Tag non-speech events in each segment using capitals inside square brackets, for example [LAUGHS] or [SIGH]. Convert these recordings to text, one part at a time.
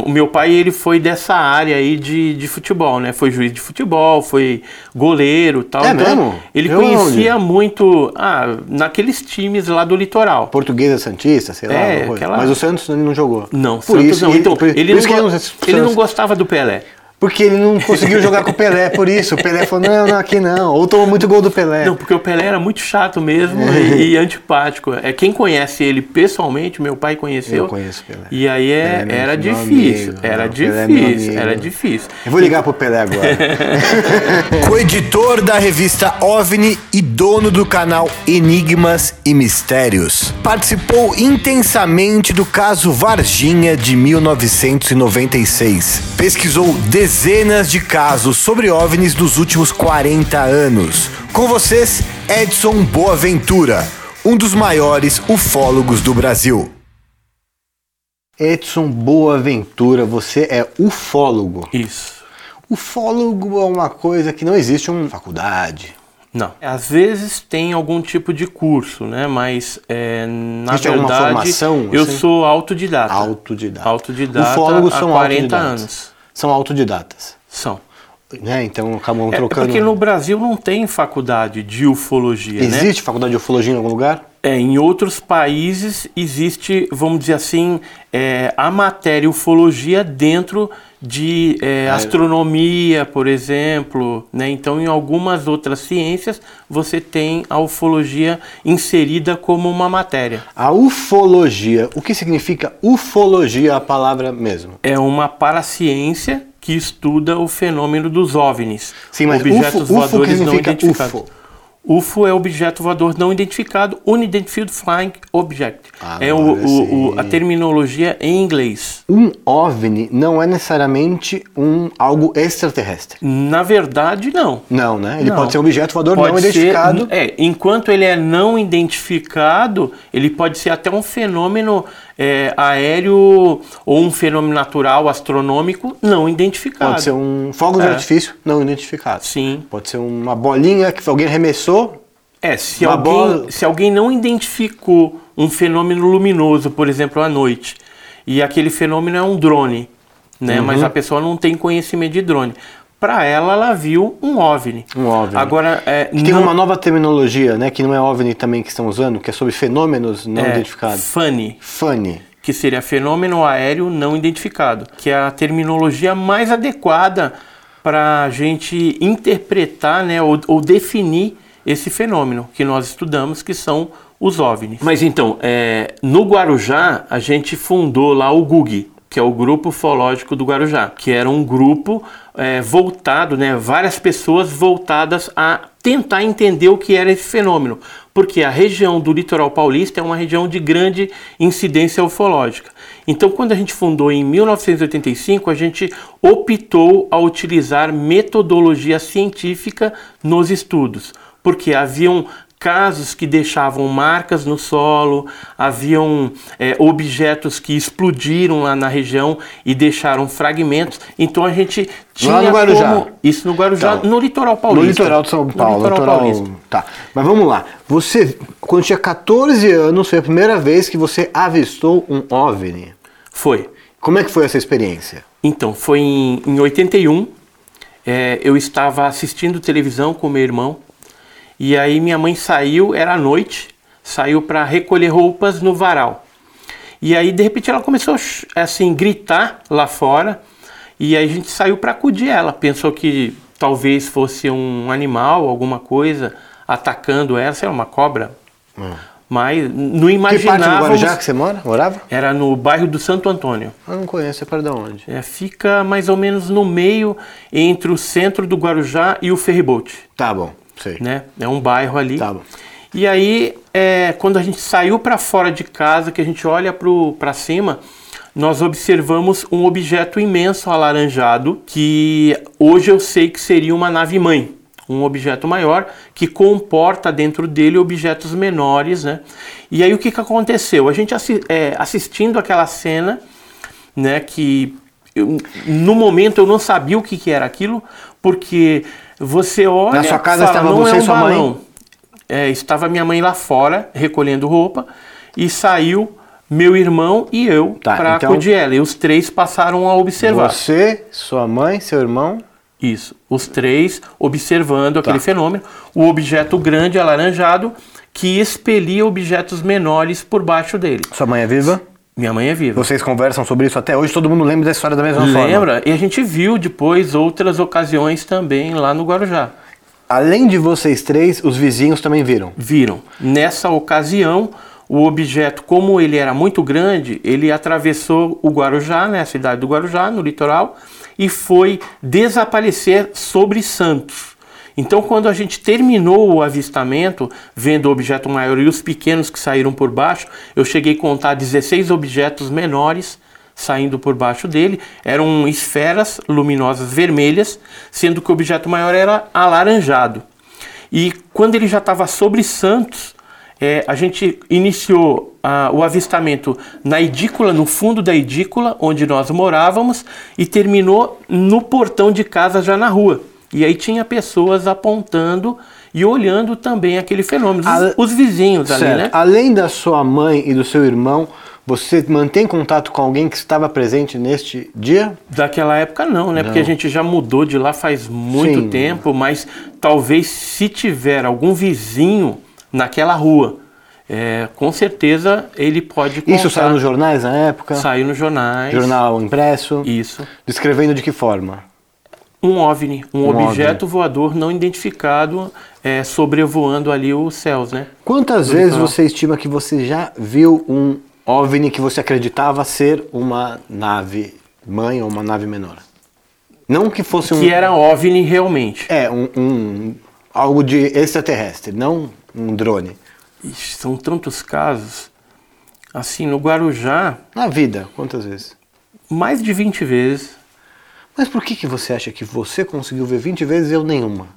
o meu pai ele foi dessa área aí de, de futebol, né? Foi juiz de futebol, foi goleiro tal, É né? mesmo? Ele Eu conhecia muito, ah, naqueles times lá do litoral. Portuguesa Santista, sei lá. É, aquela- Mas o Santos ele não jogou. Não, por Santos isso, não. ele- Então, ele, go- não- ele não gostava do Pelé. Porque ele não conseguiu jogar com o Pelé, por isso. O Pelé falou, não, não, aqui não. Ou tomou muito gol do Pelé. Não, porque o Pelé era muito chato mesmo e, e antipático. É quem conhece ele pessoalmente, meu pai conheceu. Eu conheço o Pelé. E aí é- Pelé é era meu difícil, amigo. era Não, é difícil, era difícil. Eu vou ligar pro Pelé agora. [LAUGHS] Coeditor da revista OVNI e dono do canal Enigmas e Mistérios. Participou intensamente do caso Varginha de 1996. Pesquisou dezenas de casos sobre OVNIs dos últimos 40 anos. Com vocês, Edson Boaventura, um dos maiores ufólogos do Brasil. Edson Boaventura, você é ufólogo. Isso. Ufólogo é uma coisa que não existe uma faculdade. Não. Às vezes tem algum tipo de curso, né? Mas é, na Existe alguma verdade formação, eu assim? sou autodidata. Autodidata. Autodidata Ufólogos há são 40 autodidatas. anos. São autodidatas. São. Né? Então acabam É trocando. porque no Brasil não tem faculdade de ufologia, né? Existe faculdade de ufologia em algum lugar? É, em outros países existe, vamos dizer assim, é, a matéria ufologia dentro de é, astronomia, por exemplo. Né? Então, em algumas outras ciências, você tem a ufologia inserida como uma matéria. A ufologia, o que significa ufologia a palavra mesmo? É uma paraciência que estuda o fenômeno dos OVNIs, Sim, mas objetos UFO, UFO voadores não significa identificados. UFO? UFO é objeto voador não identificado, Unidentified Flying Object. é o, o- o- a terminologia em inglês. Um OVNI não é necessariamente um algo extraterrestre. Na verdade, não. Não, né? Ele Não. pode ser um objeto voador Pode não ser- identificado. É, enquanto ele é não identificado, ele pode ser até um fenômeno é, aéreo ou um fenômeno natural astronômico não identificado. Pode ser um fogo de É. artifício não identificado. Sim. Pode ser uma bolinha que alguém arremessou. É, se alguém, bola- se alguém não identificou um fenômeno luminoso, por exemplo, à noite, e aquele fenômeno é um drone, né? Uhum. Mas a pessoa não tem conhecimento de drone. Para ela, ela viu um OVNI. Um OVNI. Agora, é, Tem não- uma nova terminologia, né? Que não é OVNI também que estão usando, que é sobre fenômenos não é, identificados. FUNI, Funny. que seria fenômeno aéreo não identificado, que é a terminologia mais adequada para a gente interpretar né, ou, ou definir esse fenômeno que nós estudamos, que são os OVNIs. Mas então, é, no Guarujá, a gente fundou lá o GUG, que é o Grupo Ufológico do Guarujá, que era um grupo é, voltado, né, várias pessoas voltadas a tentar entender o que era esse fenômeno, porque a região do litoral paulista é uma região de grande incidência ufológica. Então, quando a gente fundou em 1985, a gente optou a utilizar metodologia científica nos estudos, porque haviam casos que deixavam marcas no solo, haviam é, objetos que explodiram lá na região e deixaram fragmentos. Então a gente tinha Lá no Guarujá. como isso no Guarujá, Tá. no litoral paulista. No litoral de São No Paulo. litoral litoral- paulista. Tá. Mas vamos lá. Você, quando tinha 14 anos, foi a primeira vez que você avistou um OVNI. Foi. Como é que foi essa experiência? Então, foi em, em 81. é, eu estava assistindo televisão com meu irmão. E aí minha mãe saiu, era à noite, saiu para recolher roupas no varal. E aí de repente ela começou assim gritar lá fora. E aí a gente saiu para acudir ela. Pensou que talvez fosse um animal, alguma coisa atacando ela, sei lá, uma cobra. Mas não Que parte do. Guarujá que você mora? Morava? Era no bairro do Santo Antônio. Eu não conheço, é para de onde? É, fica mais ou menos no meio entre o centro do Guarujá e o Ferryboat, Tá bom, sei. né? É um bairro ali. Tá. E aí, é, quando a gente saiu para fora de casa, que a gente olha para cima, nós observamos um objeto imenso alaranjado, que hoje eu sei que seria uma nave-mãe. Um objeto maior que comporta dentro dele objetos menores, né? E aí o que, que aconteceu? A gente assi- é, assistindo aquela cena, né? Que eu- no momento eu não sabia o que, que era aquilo, porque você olha. Na sua casa fala, estava você é e um sua mãe?" balão. É, estava minha mãe lá fora recolhendo roupa e saiu meu irmão e eu Tá, para então- acudir ela. E os três passaram a observar. Você, sua mãe, seu irmão. Isso. Os três observando Tá. aquele fenômeno. O objeto grande alaranjado que expelia objetos menores por baixo dele. Sua mãe é viva? Minha mãe é viva. Vocês conversam sobre isso até hoje, todo mundo lembra da história da mesma forma. Lembra? E a gente viu depois outras ocasiões também lá no Guarujá. Além de vocês três, os vizinhos também viram. Viram. Nessa ocasião, o objeto, como ele era muito grande, ele atravessou o Guarujá, né, a cidade do Guarujá, no litoral, e foi desaparecer sobre Santos. Então, quando a gente terminou o avistamento, vendo o objeto maior e os pequenos que saíram por baixo, eu cheguei a contar 16 objetos menores saindo por baixo dele. Eram esferas luminosas vermelhas, sendo que o objeto maior era alaranjado. E quando ele já estava sobre Santos, é, a gente iniciou ah, o avistamento na edícula, no fundo da edícula, onde nós morávamos, e terminou no portão de casa, já na rua. E aí tinha pessoas apontando e olhando também aquele fenômeno. Os, Ale- os vizinhos ali, Certo. né? Além da sua mãe e do seu irmão, você mantém contato com alguém que estava presente neste dia? Daquela época não, né? Porque a gente já mudou de lá faz muito Sim. tempo, mas talvez se tiver algum vizinho naquela rua, é, com certeza ele pode contar. Isso saiu nos jornais na época? Saiu nos jornais. Jornal impresso? Isso. Descrevendo de que forma? Um OVNI, um, Um objeto voador não identificado é, sobrevoando ali os céus, né? Quantas Do vezes você estima que você já viu um OVNI que você acreditava ser uma nave mãe ou uma nave menor? Não que fosse um... Que era OVNI realmente. É, um, um- algo de extraterrestre, não um drone. Ixi, são tantos casos. Assim, no Guarujá, Na vida, quantas vezes? mais de 20 vezes. Mas por que, que você acha que você conseguiu ver 20 vezes e eu nenhuma?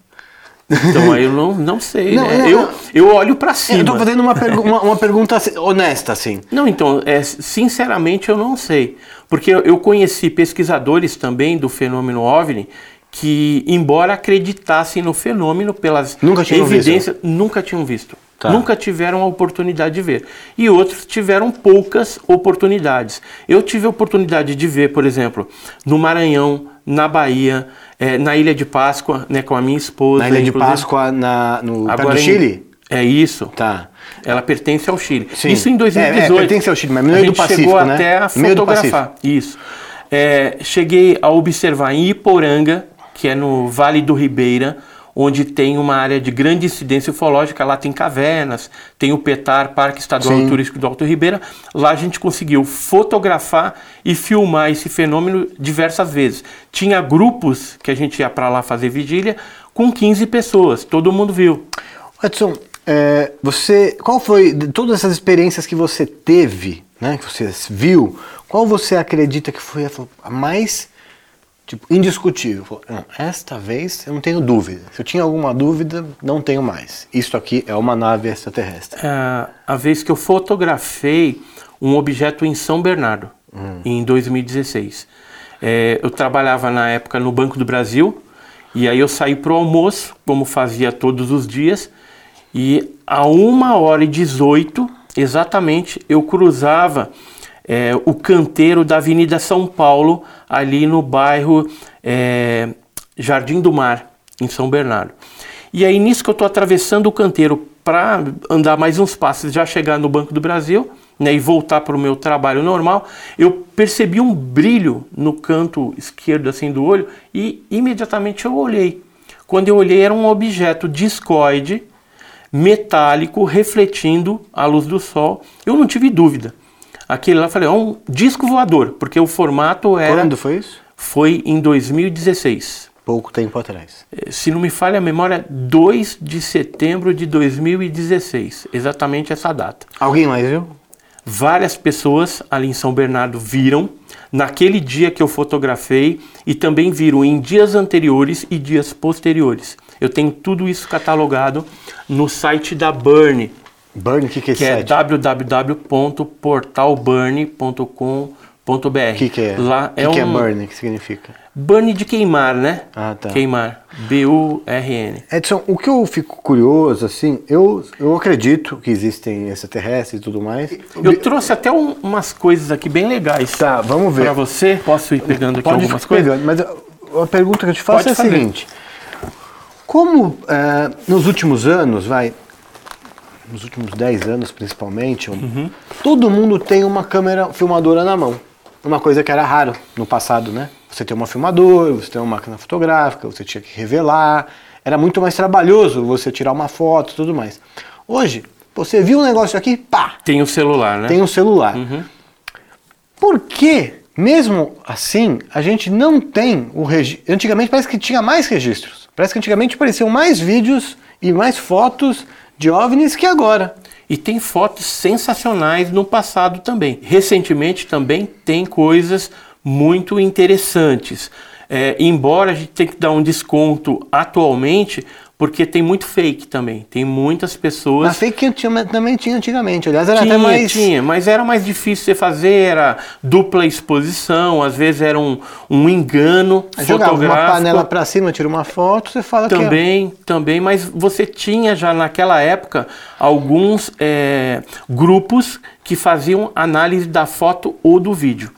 Então aí eu não, não sei, Não, né? não, eu, não. eu olho pra cima. Eu tô fazendo uma, [LAUGHS] pergu- uma, uma pergunta honesta, assim. Não, então, é, sinceramente eu não sei. Porque eu, eu conheci pesquisadores também do fenômeno OVNI que, embora acreditassem no fenômeno pelas Nunca evidências, nunca tinham visto. Tá. Nunca tiveram a oportunidade de ver. E outros tiveram poucas oportunidades. Eu tive a oportunidade de ver, por exemplo, no Maranhão, na Bahia, eh, na Ilha de Páscoa, né, com a minha esposa. Na Ilha de. Páscoa, na, no, Agora do em- Chile? É isso. Tá. Ela pertence ao Chile. Sim. Isso em 2018. É, é, pertence ao Chile, mas no meio do Pacífico, chegou né? até a fotografar. Isso. É, cheguei a observar em Iporanga, que é no Vale do Ribeira, onde tem uma área de grande incidência ufológica. Lá tem cavernas, tem o PETAR, Parque Estadual Sim. Turístico do Alto Ribeira. Lá a gente conseguiu fotografar e filmar esse fenômeno diversas vezes. Tinha grupos que a gente ia para lá fazer vigília com 15 pessoas. Todo mundo viu. Edson, é, você, qual foi, de todas essas experiências que você teve, né, que você viu, qual você acredita que foi a a mais tipo, indiscutível? "Não, esta vez eu não tenho dúvida. Se eu tinha alguma dúvida, não tenho mais. Isto aqui é uma nave extraterrestre. É, a vez que eu fotografei um objeto em São Bernardo, em 2016. É, eu trabalhava na época no Banco do Brasil, e aí eu saí para o almoço, como fazia todos os dias, e a 1 hora e 18, exatamente, eu cruzava é, o canteiro da Avenida São Paulo, ali no bairro é, Jardim do Mar, em São Bernardo. E aí, nisso que eu estou atravessando o canteiro para andar mais uns passos, já chegar no Banco do Brasil né, e voltar para o meu trabalho normal, eu percebi um brilho no canto esquerdo assim do olho e imediatamente eu olhei. Quando eu olhei, era um objeto discoide, metálico, refletindo a luz do sol. Eu não tive dúvida. Aquele lá, eu falei, é um disco voador, porque o formato era. Quando foi isso? Foi em 2016. Pouco tempo atrás. Eh, Se não me falha a memória, 2 de setembro de 2016. Exatamente essa data. Alguém mais viu? Várias pessoas ali em São Bernardo viram naquele dia que eu fotografei e também viram em dias anteriores e dias posteriores. Eu tenho tudo isso catalogado no site da Burn, Burn, o que, que é esse que é site? O que, que é? Lá que é que um é burn? O que significa? burn de queimar, né? Ah, tá. Queimar. B-U-R-N. Edson, o que eu fico curioso, assim, eu, eu acredito que existem extraterrestres e tudo mais. Eu trouxe até um- umas coisas aqui bem legais. Tá, vamos ver. Pra você. Posso ir pegando aqui Pode algumas coisas? pegando, mas a pergunta que eu te faço Pode é a seguinte: como eh, nos últimos anos, vai, nos últimos 10 anos principalmente, um, Uhum. todo mundo tem uma câmera filmadora na mão. Uma coisa que era raro no passado, né? Você tem uma filmadora, você tem uma máquina fotográfica, você tinha que revelar. Era muito mais trabalhoso você tirar uma foto e tudo mais. Hoje, você viu um negócio aqui, pá, Tem o celular, né? tem um celular. Uhum. Por que, mesmo assim, a gente não tem o registro? Antigamente parece que tinha mais registros. Parece que antigamente apareciam mais vídeos e mais fotos de OVNIs que agora. E tem fotos sensacionais no passado também. Recentemente também tem coisas muito interessantes. É, embora a gente tenha que dar um desconto atualmente, porque tem muito fake também. Tem muitas pessoas. Mas fake tinha- também tinha antigamente. Aliás, era Tinha, até mais. tinha, mas era mais difícil você fazer, era dupla exposição, às vezes era um, um engano Jogava uma panela pra cima, tira uma foto, você fala que. é- Também, também, mas você tinha já naquela época alguns é, grupos que faziam análise da foto ou do vídeo.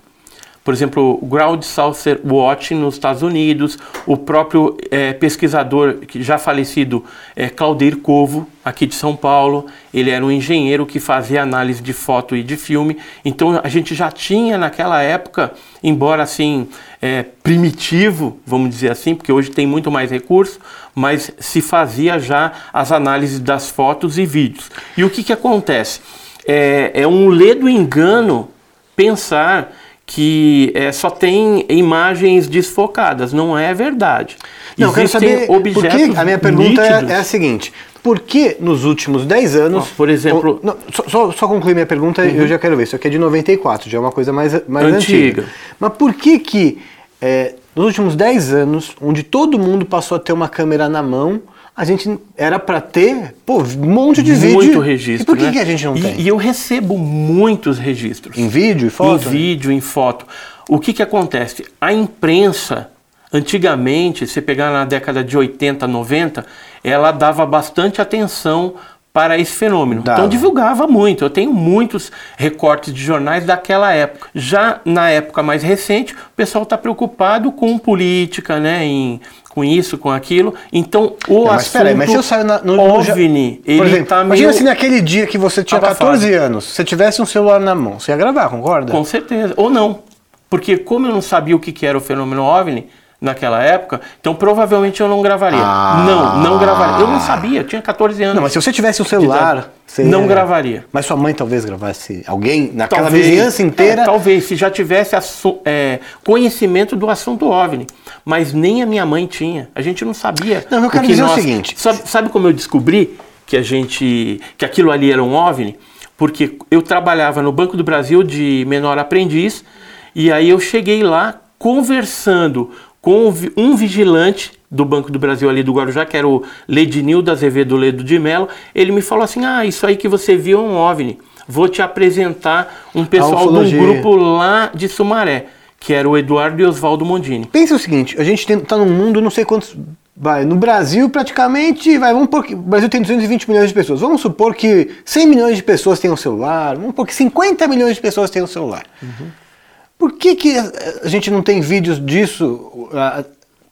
Por exemplo, o Ground Saucer Watch nos Estados Unidos, o próprio é, pesquisador que já falecido é, Claudir Covo, aqui de São Paulo, ele era um engenheiro que fazia análise de foto e de filme. Então a gente já tinha naquela época, embora assim é, primitivo, vamos dizer assim, porque hoje tem muito mais recurso, mas se fazia já as análises das fotos e vídeos. E o que, que acontece? É, é um ledo engano pensar que é, só tem imagens desfocadas. Não é verdade. Não, eu quero Existem saber. Objetos que, a minha pergunta é, é a seguinte: por que nos últimos 10 anos. Ó, por exemplo- Uhum. não, só, só, só concluir minha pergunta, eu já quero ver. Isso aqui é de 94, já é uma coisa mais, mais antiga. Antiga. Mas por que que é, nos últimos 10 anos, onde todo mundo passou a ter uma câmera na mão, a gente era pra ter pô, um monte de vídeo. muito registro. E por que, né? que a gente não e, tem? E eu recebo muitos registros. Em vídeo e foto? Em vídeo, em foto. O que, que acontece? A imprensa, antigamente, se pegar na década de 80, 90, ela dava bastante atenção para esse fenômeno. Dava. Então divulgava muito. Eu tenho muitos recortes de jornais daquela época. Já na época mais recente, o pessoal está preocupado com política, né? Em, com isso, com aquilo. Então o Não, mas assunto peraí, mas se eu saio na, no, no- OVNI, Por ele exemplo, tá imagina meio... se naquele dia que você tinha abafado. 14 anos, se você tivesse um celular na mão, você ia gravar, concorda? Com certeza. Ou não. Porque como eu não sabia o que que era o fenômeno OVNI naquela época, então provavelmente eu não gravaria. Ah. Não, não gravaria. Eu não sabia, eu tinha 14 anos. Não, mas se você tivesse um celular, você Não ia- gravaria. Mas sua mãe talvez gravasse alguém naquela Talvez, vizinhança inteira. é, talvez, se já tivesse é, conhecimento do assunto OVNI. Mas nem a minha mãe tinha. A gente não sabia. Não, eu quero que dizer o seguinte. Sabe, sabe como eu descobri que a gente. que aquilo ali era um OVNI? Porque eu trabalhava no Banco do Brasil de menor aprendiz, e aí eu cheguei lá conversando com um vigilante do Banco do Brasil ali do Guarujá, que era o Ledinildo Azevedo Ledo de Mello, ele me falou assim, ah, isso aí que você viu é um OVNI, vou te apresentar um pessoal de um grupo lá de Sumaré, que era o Eduardo e Oswaldo Mondini. Pensa o seguinte, a gente está num mundo, não sei quantos. Vai, no Brasil, praticamente, vai, vamos supor que o Brasil tem 220 milhões de pessoas. Vamos supor que 100 milhões de pessoas têm um celular, vamos supor que 50 milhões de pessoas têm um celular. Por que, que a a gente não tem vídeos disso ah,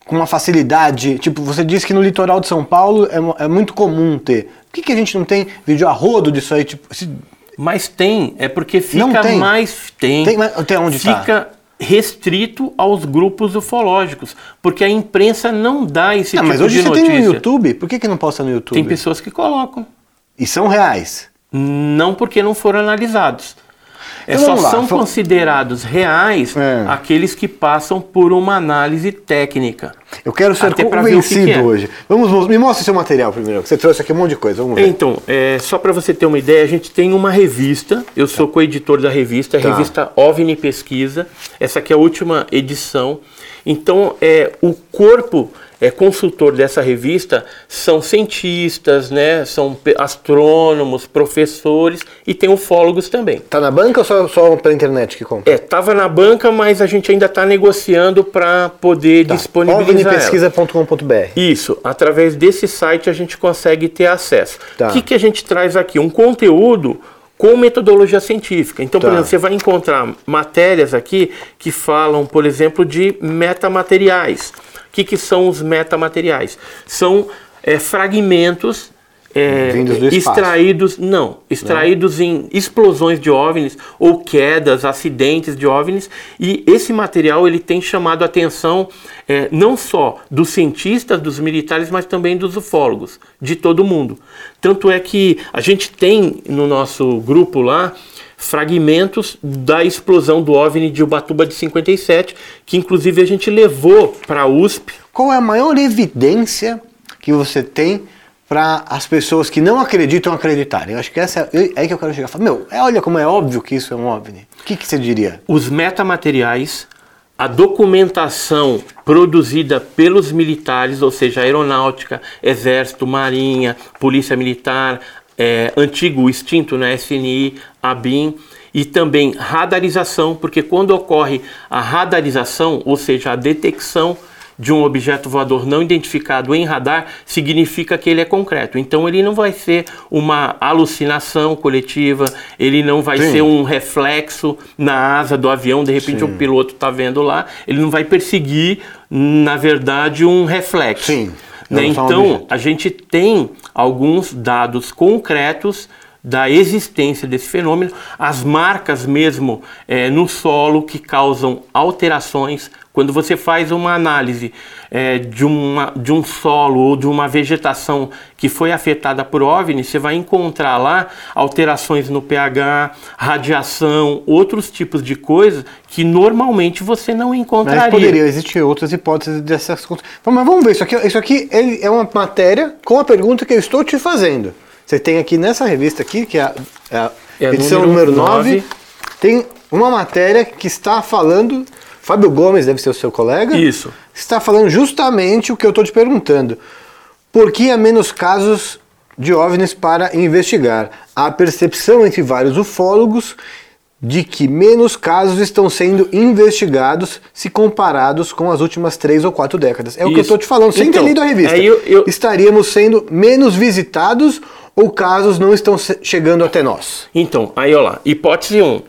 com uma facilidade? Tipo, você disse que no litoral de São Paulo é, é muito comum ter. Por que, que a gente não tem vídeo a rodo disso aí? Tipo, se- Mas tem, é porque Não fica tem? mais. Tem. Tem, mas até onde tá? Fica restrito aos grupos ufológicos, porque a imprensa não dá esse Não, tipo mas hoje de você notícia. tem no YouTube, por que, que não posta no YouTube? Tem pessoas que colocam, E são reais. não porque não foram analisados. É Então só lá, são considerados reais É. aqueles que passam por uma análise técnica. Eu quero ser Até pra ver o que que convencido é. hoje. Vamos, me mostra seu material primeiro. Você trouxe aqui um monte de coisa. Vamos ver. Então, é, só para você ter uma ideia, a gente tem uma revista, eu sou coeditor da revista, a Tá. revista OVNI Pesquisa, essa aqui é a última edição. Então, é, o corpo é, consultor dessa revista são cientistas, né, são astrônomos, professores e tem ufólogos também. Tá na banca ou só, só pela internet que compra? É, tava na banca, mas a gente ainda está negociando para poder Tá. disponibilizar ela. OVNIpesquisa.com.br Isso, através desse site a gente consegue ter acesso. Tá. O que, que a gente traz aqui? Um conteúdo com metodologia científica. Então, por Tá. exemplo, você vai encontrar matérias aqui que falam, por exemplo, de metamateriais. O que, que são os metamateriais? São é, fragmentos é, extraídos, não, extraídos em explosões de OVNIs ou quedas, acidentes de OVNIs, e esse material ele tem chamado a atenção é, não só dos cientistas, dos militares, mas também dos ufólogos, de todo mundo. Tanto é que a gente tem no nosso grupo lá fragmentos da explosão do OVNI de Ubatuba de 57, que inclusive a gente levou para a USP Qual é a maior evidência que você tem para as pessoas que não acreditam acreditarem? Eu acho que essa é, é aí que eu quero chegar. Falar, Meu, é, olha como é óbvio que isso é um OVNI. O que, que você diria? os metamateriais, a documentação produzida pelos militares, ou seja, aeronáutica, exército, marinha, polícia militar, é, antigo extinto, né, SNI, ABIN, e também radarização, porque quando ocorre a radarização, ou seja, a detecção de um objeto voador não identificado em radar, significa que ele é concreto. Então ele não vai ser uma alucinação coletiva, ele não vai Sim. ser um reflexo na asa do avião, de repente o piloto está vendo lá, ele não vai perseguir, na verdade, um reflexo. Sim. Né? Então, a gente tem alguns dados concretos da existência desse fenômeno, as marcas mesmo eh, no solo que causam alterações. Quando você faz uma análise eh, de, uma, de um solo ou de uma vegetação que foi afetada por OVNI, você vai encontrar lá alterações no pH, radiação, outros tipos de coisas que normalmente você não Mas encontraria. poderia existir outras hipóteses dessas coisas. Mas vamos ver, isso aqui, isso aqui é uma matéria com a pergunta que eu estou te fazendo. Você tem aqui nessa revista aqui, que é a, é a É edição número número 9, nove. tem uma matéria que está falando, Fábio Gomes deve ser o seu colega, Isso. está falando justamente o que eu estou te perguntando. Por que há menos casos de OVNIs para investigar? Há percepção entre vários ufólogos de que menos casos estão sendo investigados se comparados com as últimas três ou quatro décadas. É o que eu Isso. estou te falando, sem ter Então, lido a revista. aí eu- eu- Estaríamos sendo menos visitados ou casos não estão chegando até nós? Então, aí ó lá, hipótese 1,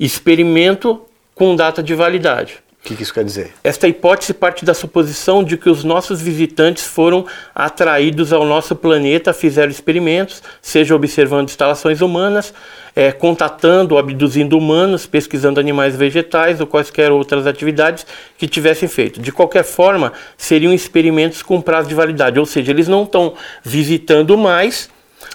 experimento com data de validade. O que, que isso quer dizer? Esta hipótese parte da suposição de que os nossos visitantes foram atraídos ao nosso planeta, fizeram experimentos, seja observando instalações humanas, eh, contatando ou abduzindo humanos, pesquisando animais vegetais ou quaisquer outras atividades que tivessem feito. De qualquer forma, seriam experimentos com prazo de validade, ou seja, eles não estão visitando mais.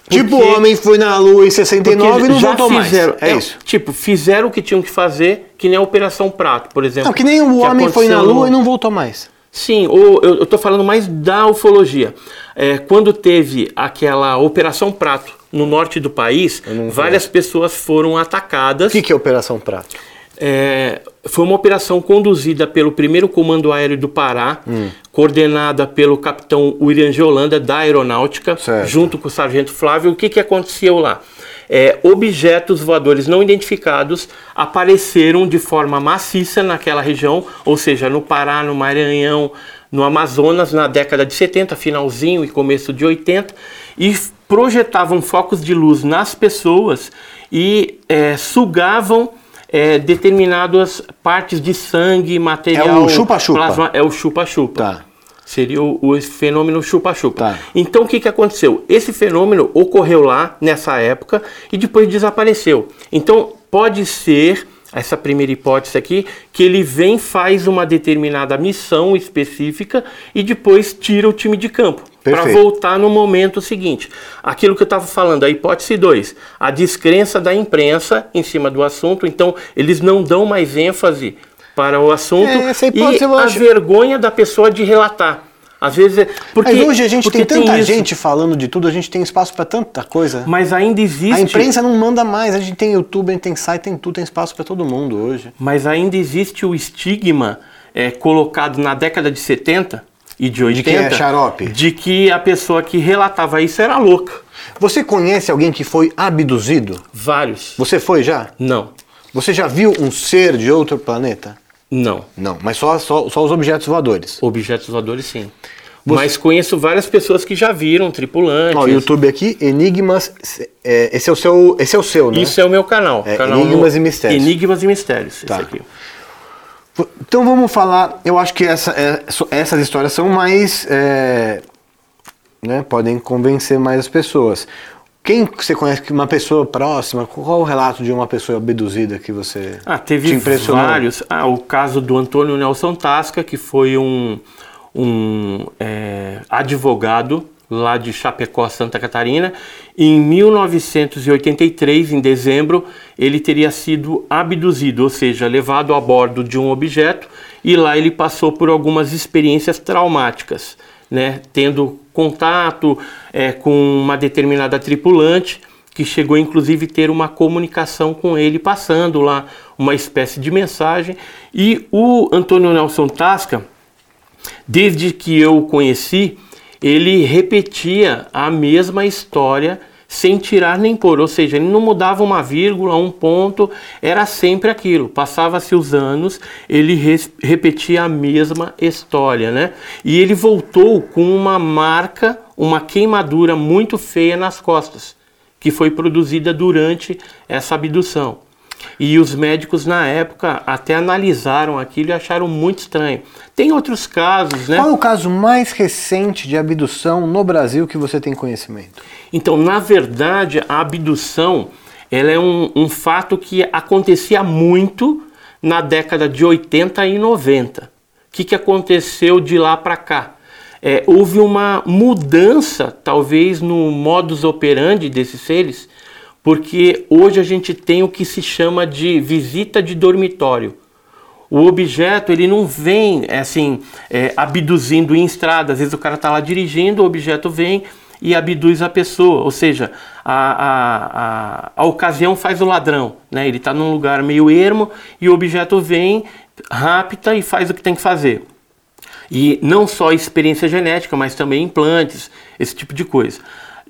Tipo, o homem foi na Lua em 69 e não já voltou mais. fizeram, É isso. Tipo, fizeram o que tinham que fazer, que nem a Operação Prato, por exemplo. Não, que nem o que homem foi na Lua no- e não voltou mais. Sim, ou eu estou falando mais da ufologia. É, quando teve aquela Operação Prato no norte do país, várias pessoas foram atacadas. O que, que é Operação Prato? É, foi uma operação conduzida pelo primeiro Comando Aéreo do Pará, Hum. coordenada pelo capitão William de Holanda, da Aeronáutica, Certo. junto com o sargento Flávio. O que, que aconteceu lá? É, objetos voadores não identificados apareceram de forma maciça naquela região, ou seja, no Pará, no Maranhão, no Amazonas, na década de 70, finalzinho e começo de 80, e projetavam focos de luz nas pessoas e é, sugavam é, determinadas partes de sangue, material. É o chupa-chupa. É o chupa-chupa. Tá. Seria o, o fenômeno chupa-chupa. Tá. Então o que, que aconteceu? Esse fenômeno ocorreu lá nessa época e depois desapareceu. Então pode ser, essa primeira hipótese aqui, que ele vem, faz uma determinada missão específica e depois tira o time de campo. Para voltar no momento seguinte. Aquilo que eu estava falando, a hipótese 2, a descrença da imprensa em cima do assunto, então eles não dão mais ênfase para o assunto É, e a acho- vergonha da pessoa de relatar. Às vezes, porque Mas hoje a gente tem tanta isso. gente falando de tudo, a gente tem espaço para tanta coisa. mas ainda existe A imprensa não manda mais, a gente tem YouTube, a gente tem site, tem tudo, tem espaço para todo mundo hoje. Mas ainda existe o estigma é, colocado na década de 70 e de 80 que é xarope? de que a pessoa que relatava isso era louca. Você conhece alguém que foi abduzido? Vários. Você foi já? Não, Você já viu um ser de outro planeta? não. Não, mas só, só, só os objetos voadores. Objetos voadores, sim. Mas conheço várias pessoas que já viram tripulantes. Ó, o YouTube aqui, Enigmas. é, esse, é o seu, esse é o seu, né? Isso é o meu canal. É, canal Enigmas no- e Mistérios. Enigmas e Mistérios. Tá. Esse aqui. Então vamos falar. Eu acho que essa, é, essas histórias são mais. é, né, podem convencer mais as pessoas. Quem que você conhece uma pessoa próxima? Qual o relato de uma pessoa abduzida que você Ah, te teve impressionou? vários. Ah, o caso do Antônio Nelson Tasca, que foi um, um é, advogado lá de Chapecó, Santa Catarina. Em 1983, em dezembro, ele teria sido abduzido, ou seja, levado a bordo de um objeto e lá ele passou por algumas experiências traumáticas, né? Tendo contato é, com uma determinada tripulante que chegou inclusive a ter uma comunicação com ele, passando lá uma espécie de mensagem. E o Antônio Nelson Tasca, desde que eu o conheci, ele repetia a mesma história sem tirar nem pôr, ou seja, ele não mudava uma vírgula, um ponto, era sempre aquilo. Passava-se os anos, ele res- repetia a mesma história, né? E ele voltou com uma marca, uma queimadura muito feia nas costas, que foi produzida durante essa abdução. E os médicos na época até analisaram aquilo e acharam muito estranho. Tem outros casos, né? Qual é o caso mais recente de abdução no Brasil que você tem conhecimento? Então, na verdade, a abdução ela é um, um fato que acontecia muito na década de 80 e 90. O que, que aconteceu de lá para cá? É, houve uma mudança, talvez, no modus operandi desses seres, porque hoje a gente tem o que se chama de visita de dormitório. O objeto ele não vem é, assim é, abduzindo em estrada. Às vezes o cara está lá dirigindo, o objeto vem e abduz a pessoa. Ou seja, a, a, a, a ocasião faz o ladrão. Né? Ele está num lugar meio ermo e o objeto vem, rapta e faz o que tem que fazer. E não só experiência genética, mas também implantes, esse tipo de coisa.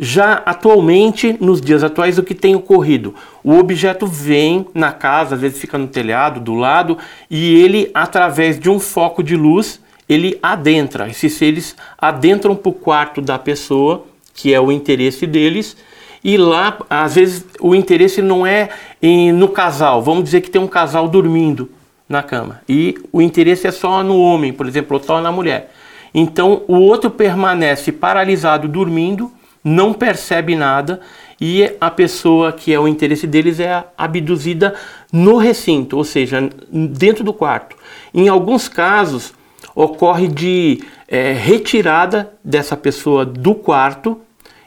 Já atualmente, nos dias atuais, o que tem ocorrido? O objeto vem na casa, às vezes fica no telhado, do lado, e ele, através de um foco de luz, ele adentra. Esses seres adentram para o quarto da pessoa, que é o interesse deles, e lá, às vezes, o interesse não é em, no casal. Vamos dizer que tem um casal dormindo na cama. E o interesse é só no homem, por exemplo, ou só na mulher. Então, o outro permanece paralisado, dormindo, não percebe nada e a pessoa que é o interesse deles é abduzida no recinto, ou seja, dentro do quarto. Em alguns casos, ocorre de é, retirada dessa pessoa do quarto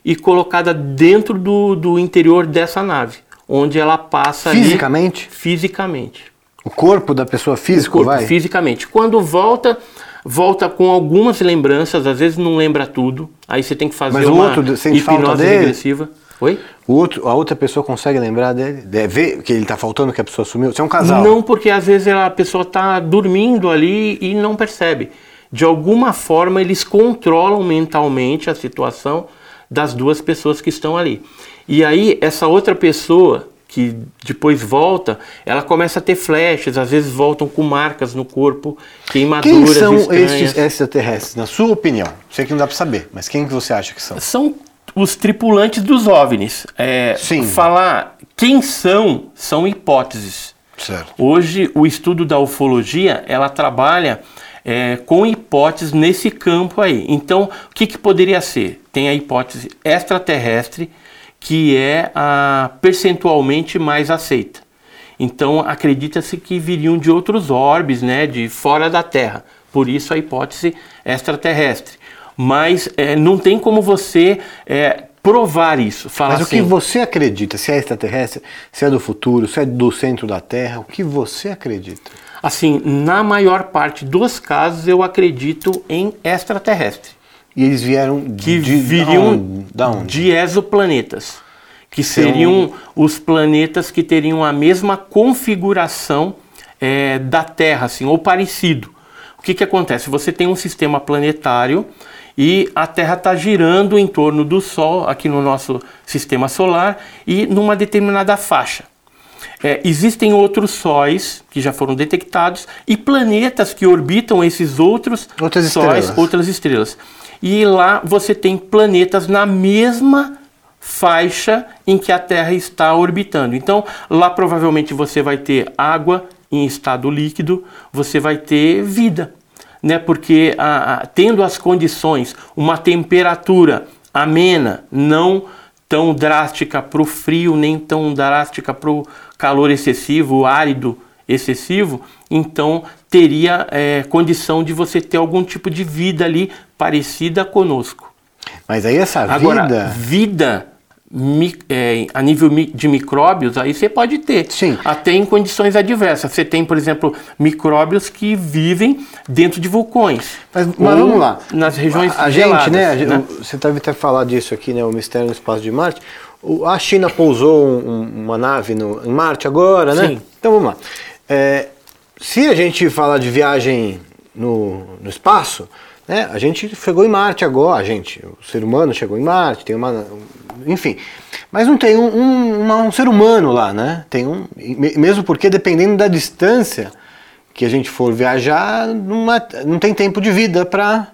e colocada dentro do, do interior dessa nave, onde ela passa ali Fisicamente? fisicamente. O corpo da pessoa físico, corpo, vai? fisicamente. Quando volta, volta com algumas lembranças, às vezes não lembra tudo. Aí você tem que fazer Mas uma outro sente hipnose regressiva. Oi? O outro, a outra pessoa consegue lembrar dele? De ver que ele tá faltando, que a pessoa sumiu? Você é um casal. Não, porque às vezes a pessoa está dormindo ali e não percebe. De alguma forma, eles controlam mentalmente a situação das duas pessoas que estão ali. E aí, essa outra pessoa que depois volta, ela começa a ter flashes, às vezes voltam com marcas no corpo, Quem queimaduras são estranhas. estes extraterrestres, na sua opinião? Sei que não dá pra saber, mas quem que você acha que são? São os tripulantes dos OVNIs. É, Sim. Falar quem são, são hipóteses. Certo. Hoje, o estudo da ufologia, ela trabalha é, com hipóteses nesse campo aí. Então, o que, que poderia ser? Tem a hipótese extraterrestre, que é a percentualmente mais aceita. Então, acredita-se que viriam de outros orbes, né, de fora da Terra. Por isso, a hipótese extraterrestre. Mas é, não tem como você é, provar isso. Falar Mas o que assim, você acredita? Se é extraterrestre, se é do futuro, se é do centro da Terra, o que você acredita? Assim, na maior parte dos casos, eu acredito em extraterrestre. E eles vieram Que de, viriam da onde? de exoplanetas. Que São- seriam os planetas que teriam a mesma configuração eh, da Terra, assim, ou parecido. O que, que acontece? Você tem um sistema planetário e a Terra está girando em torno do Sol, aqui no nosso sistema solar, e numa determinada faixa. É, existem outros sóis que já foram detectados e planetas que orbitam esses outros Outras sóis, estrelas. outras estrelas. E lá você tem planetas na mesma faixa em que a Terra está orbitando. Então, lá provavelmente você vai ter água em estado líquido, você vai ter vida, né? Porque a- a- tendo as condições, uma temperatura amena, não tão drástica para o frio, nem tão drástica para o calor excessivo, árido excessivo, então teria eh, condição de você ter algum tipo de vida ali parecida conosco. Mas aí essa Agora, vida. vida mi- é, a nível de micróbios, aí você pode ter. Sim. Até em condições adversas. Você tem, por exemplo, micróbios que vivem dentro de vulcões. Mas, mas vamos lá. Nas regiões a, a geladas, gente, né, né? Você deve ter falado disso aqui, né? O mistério no espaço de Marte. A China pousou um- uma nave no, em Marte agora, né? Sim. Então vamos lá. É, se a gente falar de viagem no, no espaço, né? A gente chegou em Marte agora, a gente, o ser humano chegou em Marte, tem uma, enfim. Mas não tem um, um- uma- um ser humano lá, né? Tem um, me- mesmo porque dependendo da distância que a gente for viajar, não, é- tem tempo de vida para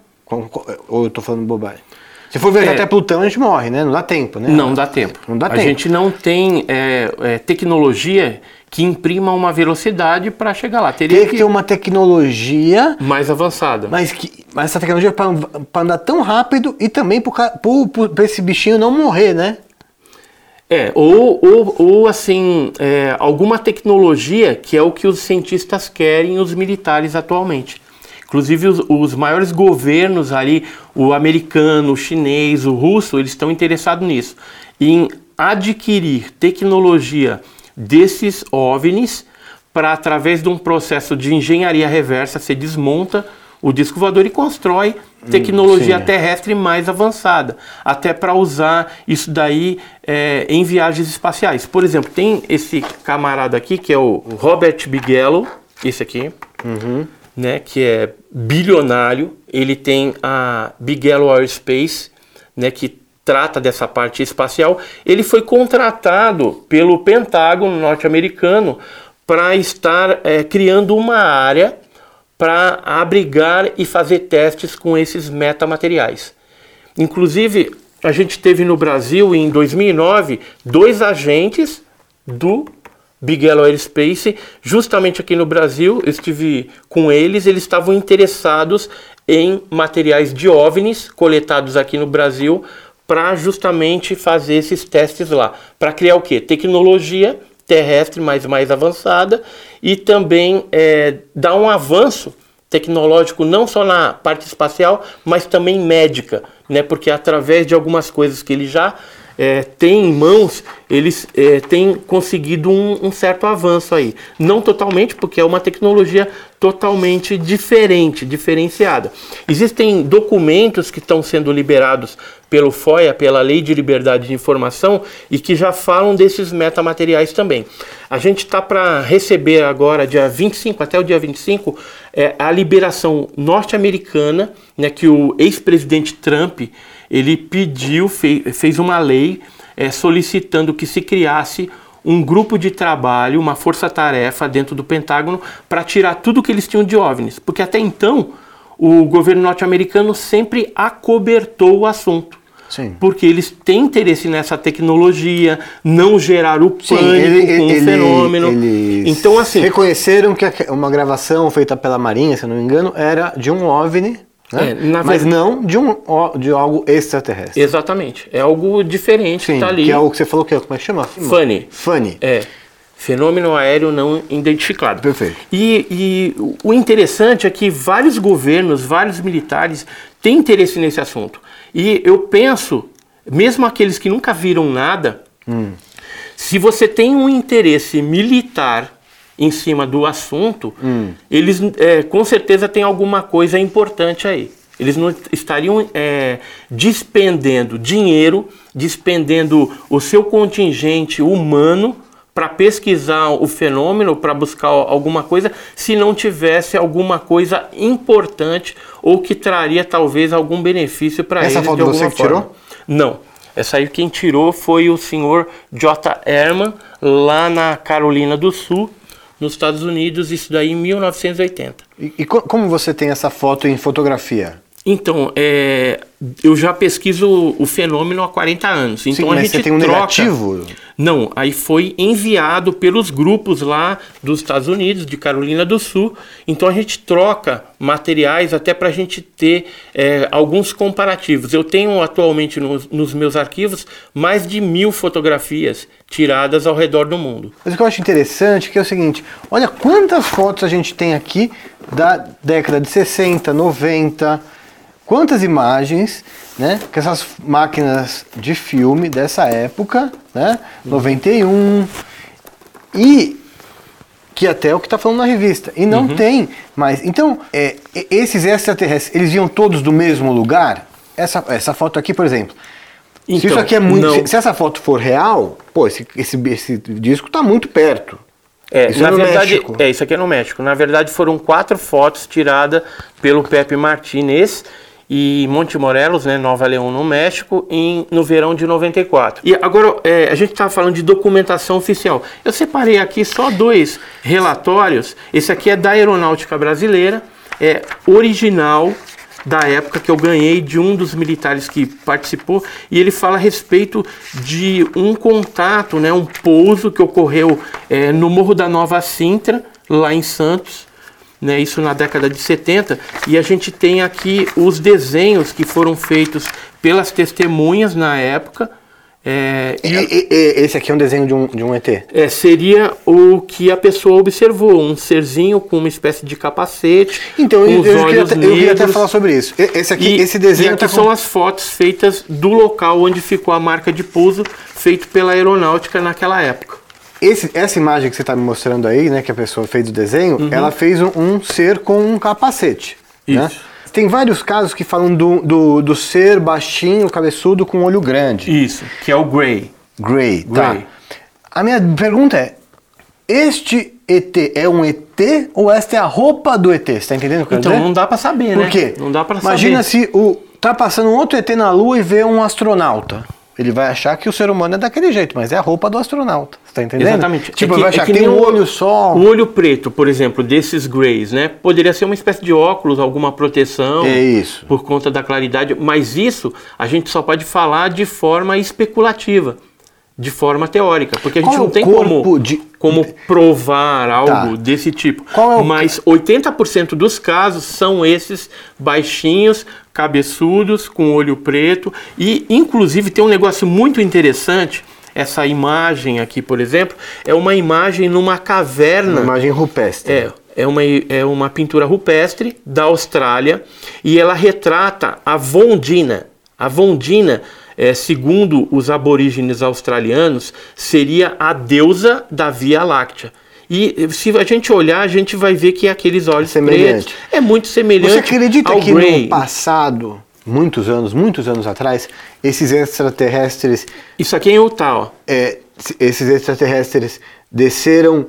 ou eu tô falando bobagem. Se for viajar É. até Plutão, a gente morre, né? Não dá tempo, né? Não dá tempo. Não dá a tempo. gente não tem é, é, tecnologia que imprima uma velocidade para chegar lá. Teria Tem que ter uma tecnologia, mais avançada. mas, que, mas essa tecnologia para andar tão rápido e também para esse bichinho não morrer, né? É, ou, ou, ou assim, é, alguma tecnologia que é o que os cientistas querem os militares atualmente. Inclusive os, os maiores governos ali, o americano, o chinês, o russo, eles estão interessados nisso. Em adquirir tecnologia desses OVNIs para, através de um processo de engenharia reversa, você desmonta o disco voador e constrói tecnologia sim. terrestre mais avançada, até para usar isso daí é, em viagens espaciais. Por exemplo, tem esse camarada aqui que é o Robert Bigelow, esse aqui, né, que é bilionário. Ele tem a Bigelow Aerospace, né, que trata dessa parte espacial. Ele foi contratado pelo Pentágono norte-americano para estar é, criando uma área para abrigar e fazer testes com esses metamateriais. Inclusive, a gente teve no Brasil em 2009 dois agentes do Bigelow Aerospace, justamente aqui no Brasil, eu estive com eles, eles estavam interessados em materiais de OVNIs coletados aqui no Brasil para justamente fazer esses testes lá, para criar o que? Tecnologia terrestre mais mais avançada e também é, dar um avanço tecnológico não só na parte espacial, mas também médica, né? Porque através de algumas coisas que ele já é, tem em mãos, eles é, têm conseguido um, um certo avanço aí. Não totalmente, porque é uma tecnologia totalmente diferente, diferenciada. Existem documentos que estão sendo liberados pelo FOIA, pela Lei de Liberdade de Informação, e que já falam desses metamateriais também. A gente está para receber agora, dia 25, até o dia 25, é, a liberação norte-americana, né, que o ex-presidente Trump ele pediu, fe, fez uma lei é, solicitando que se criasse um grupo de trabalho, uma força-tarefa dentro do Pentágono para tirar tudo que eles tinham de OVNIs, porque até então o governo norte-americano sempre acobertou o assunto. Sim. Porque eles têm interesse nessa tecnologia, não gerar o pânico Sim, ele- com o ele- fenômeno. Então, assim, reconheceram que uma gravação feita pela Marinha, se não me engano, era de um OVNI, né? É, na mas não de, um, de algo extraterrestre. exatamente. É algo diferente Sim, que está ali. que é o que você falou que é, como é que chama? Funny. Funny. É. Fenômeno aéreo não identificado. Perfeito. E, e o interessante é que vários governos, vários militares têm interesse nesse assunto. E eu penso, mesmo aqueles que nunca viram nada, Hum. se você tem um interesse militar em cima do assunto, eles é, com certeza têm alguma coisa importante aí. Eles não estariam é, despendendo dinheiro, despendendo o seu contingente humano para pesquisar o fenômeno, para buscar alguma coisa, se não tivesse alguma coisa importante ou que traria talvez algum benefício para eles. Essa foto de alguma você que forma. tirou? Não. Essa aí quem tirou foi o senhor J. Herman, lá na Carolina do Sul, nos Estados Unidos, isso daí em 1980. E, e co- como você tem essa foto em fotografia? Então, é, eu já pesquiso o fenômeno há 40 anos. Então Sim, a gente você tem um troca. negativo? Não, aí foi enviado pelos grupos lá dos Estados Unidos, de Carolina do Sul. Então a gente troca materiais até para a gente ter é, alguns comparativos. Eu tenho atualmente nos, nos meus arquivos mais de mil fotografias tiradas ao redor do mundo. Mas o que eu acho interessante é que é o seguinte: olha quantas fotos a gente tem aqui da década de 60, 90, quantas imagens, né? Com essas máquinas de filme dessa época, né? 91. E que até é o que está falando na revista. E Uhum. não tem mais. Então, é, esses extraterrestres, eles iam todos do mesmo lugar? Essa, essa foto aqui, por exemplo. se Então, isso aqui é muito. Se, se essa foto for real, pô, esse, esse, esse disco está muito perto. É, Isso na é no verdade, México. é isso aqui é no México. Na verdade, foram quatro fotos tiradas pelo Pepe Martinez e Monte Morelos, né, Nova Leão, no México, em, no verão de 94. E agora, é, a gente estava falando de documentação oficial. Eu separei aqui só dois relatórios. Esse aqui é da Aeronáutica Brasileira, é original da época que eu ganhei de um dos militares que participou e ele fala a respeito de um contato, né, um pouso que ocorreu é, no Morro da Nova Sintra, lá em Santos, né, isso na década de 70, e a gente tem aqui os desenhos que foram feitos pelas testemunhas na época. é, E- e- e- esse aqui é um desenho de um, de um ET. é, seria o que a pessoa observou, um serzinho com uma espécie de capacete, Então, eu, eu, queria, até- eu queria até falar sobre isso. Esse aqui, esse desenho e aqui tá são com- as fotos feitas do local onde ficou a marca de pouso, feito pela aeronáutica naquela época. Esse- essa imagem que você está me mostrando aí, né, que a pessoa fez o desenho, ela fez um, um ser com um capacete. Né? Isso. Tem vários casos que falam do, do, do ser baixinho, cabeçudo, com olho grande. Isso, que é o Grey. Grey, tá. Grey. A minha pergunta é: este ET é um ET ou esta é a roupa do ET? Você tá entendendo o que eu Então dizer? não dá pra saber, né? Por quê? Não dá Imagina saber. se o tá passando um outro ET na Lua e vê um astronauta. Ele vai achar que o ser humano é daquele jeito, mas é a roupa do astronauta. Você tá entendendo? Exatamente. Tipo, É que- vai achar é que, que tem um o- olho só. O olho preto, por exemplo, desses Greys, né? Poderia ser uma espécie de óculos, alguma proteção. É isso. Por conta da claridade. Mas isso a gente só pode falar de forma especulativa. De forma teórica, porque a gente Qual é não tem como, de- como provar algo Tá. desse tipo. Qual é o- Mas 80% dos casos são esses baixinhos, cabeçudos, com olho preto. E, inclusive, tem um negócio muito interessante. Essa imagem aqui, por exemplo, é uma imagem numa caverna. Uma imagem rupestre. É, é uma, é uma pintura rupestre da Austrália e ela retrata a Vondina. A Vondina, é, segundo os aborígenes australianos, seria a deusa da Via Láctea. E se a gente olhar, a gente vai ver que aqueles olhos Semelhante. pretos é muito semelhante Você acredita ao que Grey. no passado, muitos anos, muitos anos atrás, esses extraterrestres, Isso aqui é em Utah, ó. é, esses extraterrestres desceram,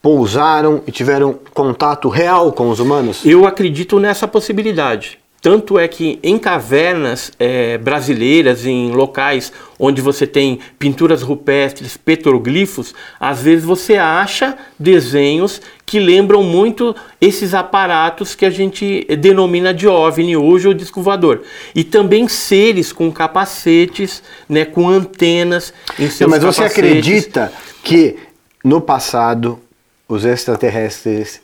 pousaram e tiveram contato real com os humanos? Eu acredito nessa possibilidade. Tanto é que em cavernas eh, brasileiras, em locais onde você tem pinturas rupestres, petroglifos, às vezes você acha desenhos que lembram muito esses aparatos que a gente denomina de OVNI hoje ou disco voador. E também seres com capacetes, né, com antenas em seus Não, mas você capacetes. acredita que no passado os extraterrestres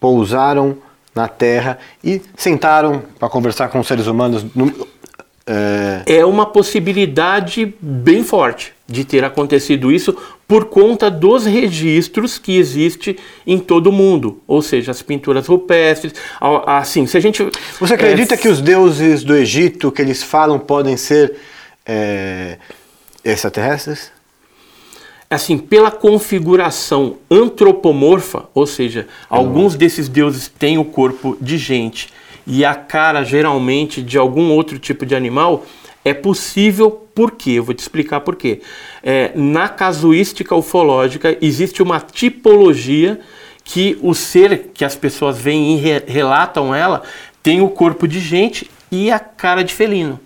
pousaram na Terra e sentaram para conversar com os seres humanos? no- é, é uma possibilidade bem forte de ter acontecido isso por conta dos registros que existe em todo o mundo, ou seja, as pinturas rupestres, assim, se a gente Você acredita é, que os deuses do Egito que eles falam podem ser é, extraterrestres? Assim, pela configuração antropomorfa, ou seja, alguns desses deuses têm o corpo de gente e a cara geralmente de algum outro tipo de animal, é possível por quê? Eu vou te explicar por quê. É, na casuística ufológica existe uma tipologia que o ser que as pessoas veem e re relatam ela tem o corpo de gente e a cara de felino.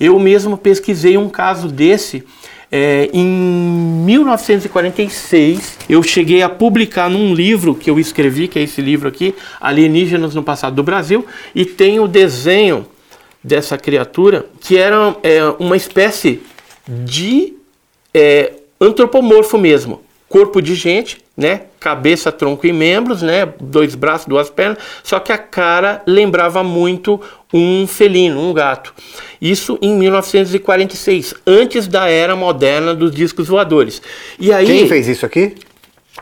Eu mesmo pesquisei um caso desse é, em 1946. Eu cheguei a publicar num livro que eu escrevi, que é esse livro aqui, Alienígenas no Passado do Brasil, e tem o desenho dessa criatura que era é, uma espécie de é, antropomorfo mesmo, corpo de gente, né? Cabeça, tronco e membros, né? Dois braços, duas pernas, só que a cara lembrava muito um felino, um gato. Isso em 1946, antes da era moderna dos discos voadores. E aí Quem fez isso aqui?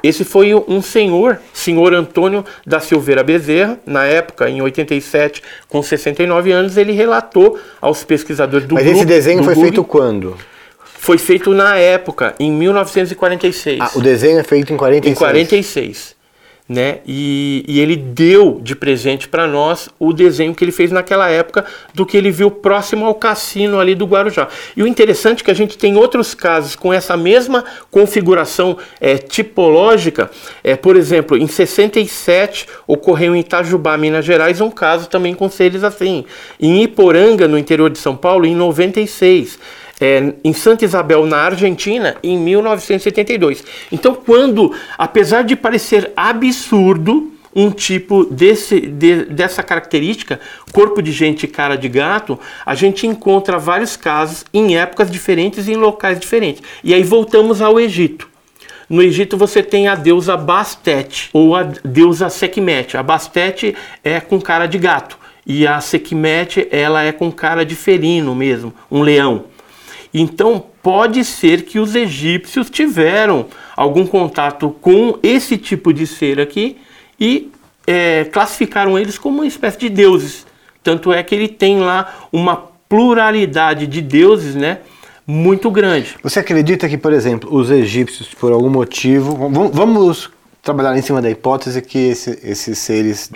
Esse foi um senhor, senhor Antônio da Silveira Bezerra, na época, em 87, com 69 anos, ele relatou aos pesquisadores do Mas grupo, esse desenho foi Google, feito quando? Foi feito na época, em 1946. Ah, o desenho é feito em 46. Em 46. Né? E, e ele deu de presente para nós o desenho que ele fez naquela época do que ele viu próximo ao cassino ali do Guarujá. E o interessante é que a gente tem outros casos com essa mesma configuração é, tipológica. É, por exemplo, em 67 ocorreu em Itajubá, Minas Gerais, um caso também com seres assim. Em Iporanga, no interior de São Paulo, em 96 é, em Santa Isabel, na Argentina, em 1972. Então, quando, apesar de parecer absurdo um tipo desse, de, dessa característica, corpo de gente e cara de gato, a gente encontra vários casos em épocas diferentes e em locais diferentes. E aí voltamos ao Egito. No Egito você tem a deusa Bastet ou a deusa Sekhmet. A Bastet é com cara de gato e a Sekhmet ela é com cara de felino mesmo, um leão. Então, pode ser que os egípcios tiveram algum contato com esse tipo de ser aqui e é, classificaram eles como uma espécie de deuses. Tanto é que ele tem lá uma pluralidade de deuses, né? Muito grande. Você acredita que, por exemplo, os egípcios, por algum motivo, vamos trabalhar em cima da hipótese que esse, esses seres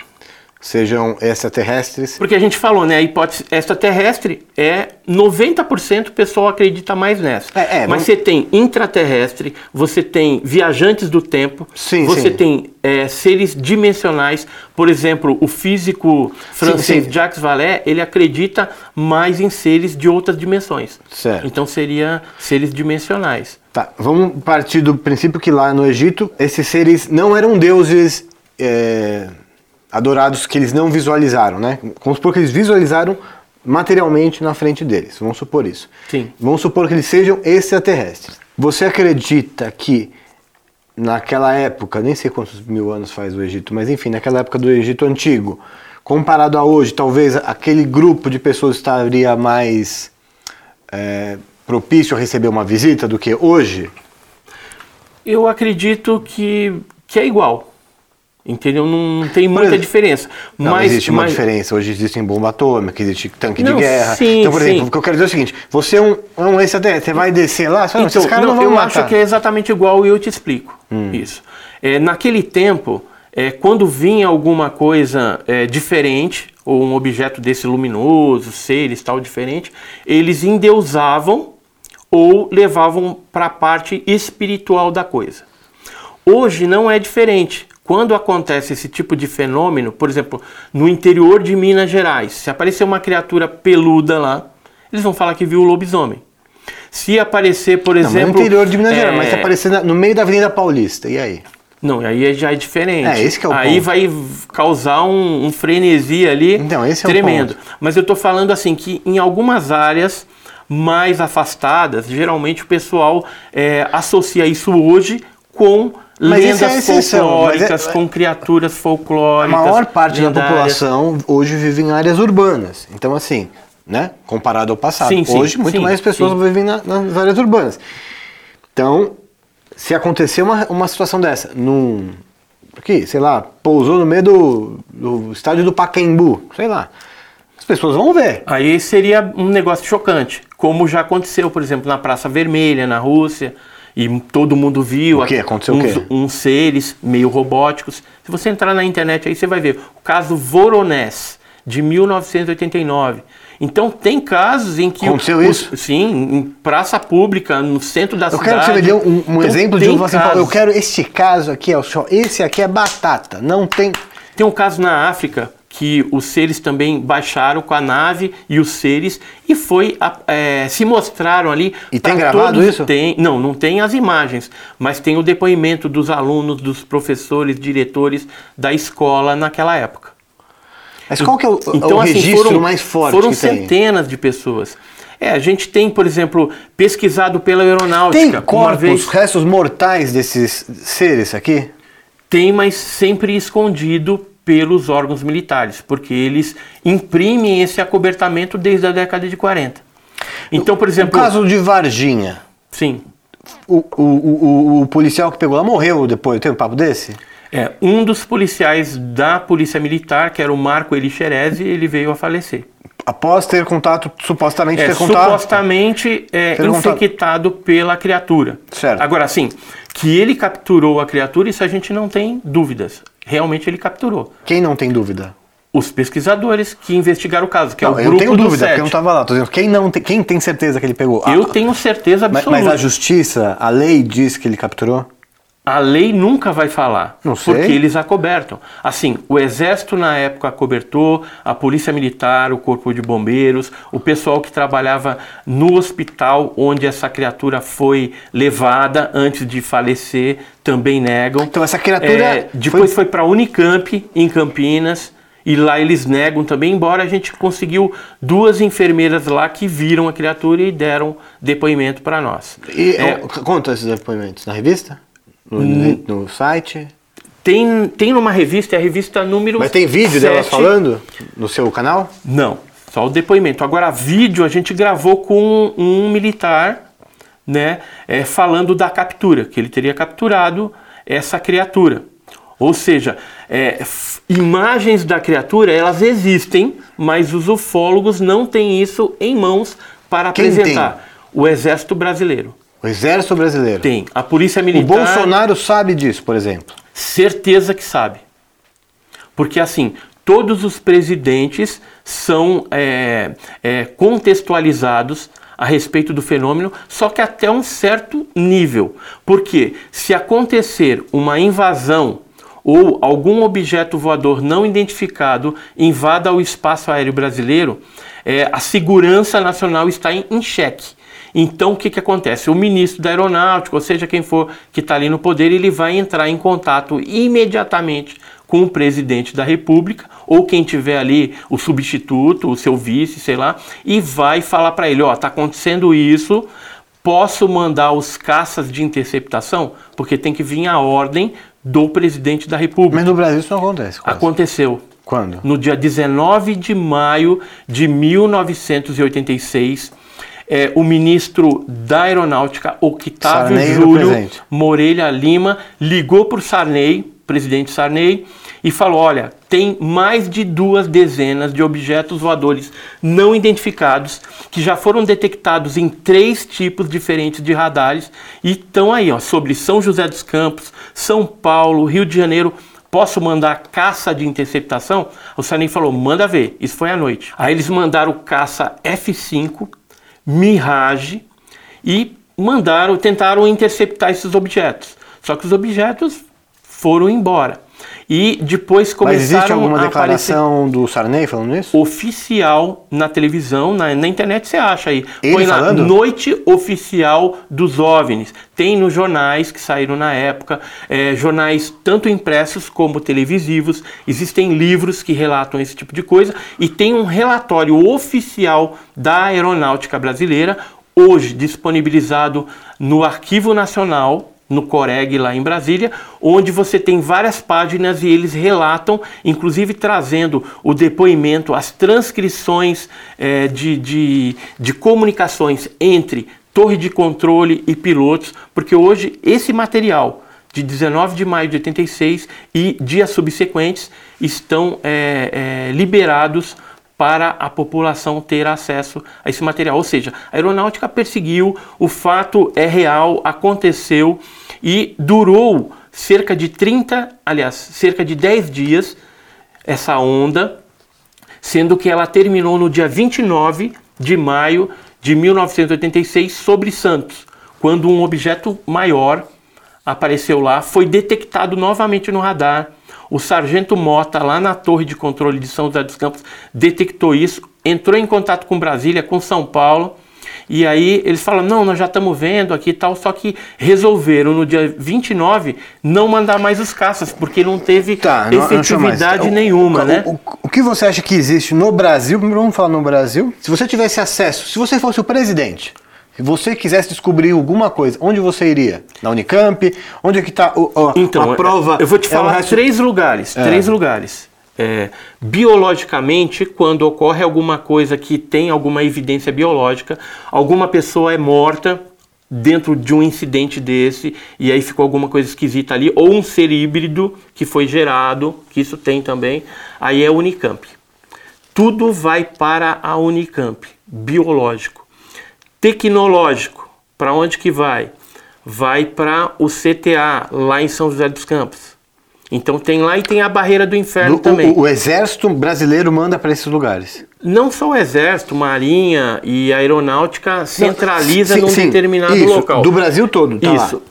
sejam extraterrestres. Porque a gente falou, né? A hipótese extraterrestre é 90% o pessoal acredita mais nessa. É, é, Mas não- você tem intraterrestre, você tem viajantes do tempo, Sim, você sim. tem é, seres dimensionais. Por exemplo, o físico francês sim. Jacques Vallée, ele acredita mais em seres de outras dimensões. Certo. Então seria seres dimensionais. Tá, vamos partir do princípio que lá no Egito esses seres não eram deuses é, adorados que eles não visualizaram, né? Vamos supor que eles visualizaram materialmente na frente deles, vamos supor isso. Sim. Vamos supor que eles sejam extraterrestres. Você acredita que naquela época, nem sei quantos mil anos faz o Egito, mas enfim, naquela época do Egito antigo, comparado a hoje, talvez aquele grupo de pessoas estaria mais é, propício a receber uma visita do que hoje? Eu acredito que, que é igual. Entendeu? Não, não tem muita exemplo, diferença. Não, mas, existe uma mas- diferença. Hoje existe bomba atômica, existe tanque Não, de guerra. sim, então, por exemplo, sim. o que eu quero dizer é o seguinte: você é um, é um extraterrestre, você vai descer lá, você Então, esses caras não, não vão eu matar. acho que é exatamente igual e eu te explico Hum. isso. É, naquele tempo, é, quando vinha alguma coisa é, diferente, ou um objeto desse luminoso, seres tal diferente, eles endeusavam ou levavam para a parte espiritual da coisa. Hoje não é diferente. Quando acontece esse tipo de fenômeno, por exemplo, no interior de Minas Gerais, se aparecer uma criatura peluda lá, eles vão falar que viu o lobisomem. Se aparecer, por Não, exemplo. no interior de Minas Gerais, mas é, se aparecer no meio da Avenida Paulista, e aí? Não, aí já é diferente. É, esse que é o aí ponto. vai causar um, um frenesi ali Então, esse é o tremendo. ponto. Mas eu tô falando assim que em algumas áreas mais afastadas, geralmente o pessoal é, associa isso hoje com Mas lendas é a exceção, folclóricas, é- com criaturas A folclóricas. maior parte da lendárias. população hoje vive em áreas urbanas. Então, assim, né? Comparado ao passado. Sim, sim, hoje, muito sim, mais pessoas sim. vivem na- nas áreas urbanas. Então, se acontecer uma, uma situação dessa, num. Aqui, sei lá, pousou no meio do, do estádio do Pacaembu, sei lá. As pessoas vão ver. Aí seria um negócio chocante, como já aconteceu, por exemplo, na Praça Vermelha, na Rússia. E todo mundo viu. O quê? Aconteceu o uns, quê? uns seres meio robóticos. Se você entrar na internet aí, você vai ver o caso Voronezh, de 1989. Então tem casos em que Aconteceu os- isso? sim, em praça pública, no centro da Eu cidade. quero que você me dê um, um Então, exemplo de um assim, Paulo, eu quero este caso aqui, ó, só esse aqui é batata, não tem. Tem um caso na África que os seres também baixaram com a nave e os seres e foi é, se mostraram ali. E tem gravado todos- isso? Tem, não, não tem as imagens, mas tem o depoimento dos alunos, dos professores, diretores da escola naquela época. Mas qual que é o, Então, o assim, registro foram, mais forte foram que tem? centenas de pessoas. É, a gente tem, por exemplo, pesquisado pela aeronáutica. Tem corpos, vez restos mortais desses seres aqui? tem, mas sempre escondido pelos órgãos militares, porque eles imprimem esse acobertamento desde a década de 40. Então, por O exemplo, caso de Varginha, sim, o, o, o, o policial que pegou lá morreu depois, tem um papo desse? é, um dos policiais da Polícia Militar, que era o Marco Elixerezi, ele veio a falecer. Após ter contato, supostamente É, ter contato. supostamente é, Ter contato. infectado pela criatura. Certo. Agora, sim, que ele capturou a criatura, isso a gente não tem dúvidas. Realmente ele capturou. Quem não tem dúvida? Os pesquisadores que investigaram o caso, que é Não, o eu grupo tenho do dúvida, porque eu não estava lá. Tô dizendo, quem, não tem, quem tem certeza que ele pegou? Eu Ah, tenho certeza mas, absoluta. mas a justiça, a lei diz que ele capturou? A lei nunca vai falar. Não sei. Porque eles acobertam. Assim, o exército na época acobertou, a polícia militar, o corpo de bombeiros, o pessoal que trabalhava no hospital onde essa criatura foi levada antes de falecer também negam. Então essa criatura É, depois foi, para Unicamp em Campinas e lá eles negam também, embora a gente conseguiu duas enfermeiras lá que viram a criatura e deram depoimento para nós. E É, conta esses depoimentos na revista? No, Hum. no site? Tem, tem numa revista, é a revista número Mas tem vídeo delas sete. falando no seu canal? Não, só o depoimento. Agora, vídeo a gente gravou com um militar, né, é, falando da captura, que ele teria capturado essa criatura. Ou seja, é, imagens da criatura, elas existem, mas os ufólogos não têm isso em mãos para Quem apresentar. O Exército Brasileiro O Exército Brasileiro. tem. A Polícia O Militar... Bolsonaro sabe disso, por exemplo. Certeza que sabe. Porque assim, todos os presidentes são é, é, contextualizados a respeito do fenômeno, só que até um certo nível. Porque se acontecer uma invasão ou algum objeto voador não identificado invada o espaço aéreo brasileiro, é, a segurança nacional está em, em xeque. Então, o que, que acontece? O ministro da Aeronáutica, ou seja, quem for que está ali no poder, ele vai entrar em contato imediatamente com o presidente da República, ou quem tiver ali o substituto, o seu vice, sei lá, e vai falar para ele: ó, está acontecendo isso, posso mandar os caças de interceptação? Porque tem que vir a ordem do presidente da República. Mas no Brasil isso não acontece. quase. Aconteceu. Quando? No dia 19 de maio de 1986, é, o ministro da Aeronáutica, Octávio Sarney Júlio. Moreira Lima, ligou para o Sarney, presidente Sarney, e falou: olha, tem mais de duas dezenas de objetos voadores não identificados que já foram detectados em três tipos diferentes de radares e estão aí, ó, sobre São José dos Campos, São Paulo, Rio de Janeiro. Posso mandar caça de interceptação? O Sarney falou: manda ver. Isso foi à noite. Aí eles mandaram caça F5, Mirage e mandaram, tentaram interceptar esses objetos. Só que os objetos foram embora. E depois Mas começaram existe alguma declaração do Sarney falando isso? oficial na televisão, na, na internet você acha aí. Ele Põe na falando? Noite Oficial dos OVNIs. Tem nos jornais que saíram na época, é, jornais tanto impressos como televisivos. Existem livros que relatam esse tipo de coisa e tem um relatório oficial da Aeronáutica Brasileira, hoje disponibilizado no Arquivo Nacional no Coreg lá em Brasília, onde você tem várias páginas e eles relatam, inclusive trazendo o depoimento, as transcrições eh, de, de, de comunicações entre torre de controle e pilotos, porque hoje esse material de 19 de maio de 86 e dias subsequentes estão eh, eh, liberados para a população ter acesso a esse material. Ou seja, a aeronáutica perseguiu, o fato é real, aconteceu e durou cerca de 30, aliás, cerca de 10 dias essa onda, sendo que ela terminou no dia 29 de maio de 1986 sobre Santos, quando um objeto maior apareceu lá, foi detectado novamente no radar. O sargento Mota, lá na torre de controle de São José dos Campos, detectou isso, entrou em contato com Brasília, com São Paulo, e aí eles falam: não, nós já estamos vendo aqui e tal, só que resolveram no dia 29 não mandar mais os caças, porque não teve Tá, não- não efetividade mais. nenhuma, o, né? O, o- o que você acha que existe no Brasil? Primeiro vamos falar no Brasil. Se você tivesse acesso, se você fosse o presidente, se você quisesse descobrir alguma coisa, onde você iria? Na Unicamp? Onde é que está Então, a prova? eu vou te é falar resto- três lugares. É. Três lugares. É, biologicamente, quando ocorre alguma coisa que tem alguma evidência biológica, alguma pessoa é morta dentro de um incidente desse e aí ficou alguma coisa esquisita ali, ou um ser híbrido que foi gerado, que isso tem também, aí é Unicamp. Tudo vai para a Unicamp, biológico. Tecnológico, para onde que vai? Vai para o CTA, lá em São José dos Campos. Então tem lá e tem a barreira do inferno Do- também. o, o exército brasileiro manda para esses lugares. Não só o exército, marinha e aeronáutica centraliza Sim, num sim, determinado isso, local. Do Brasil todo, tá Isso. lá.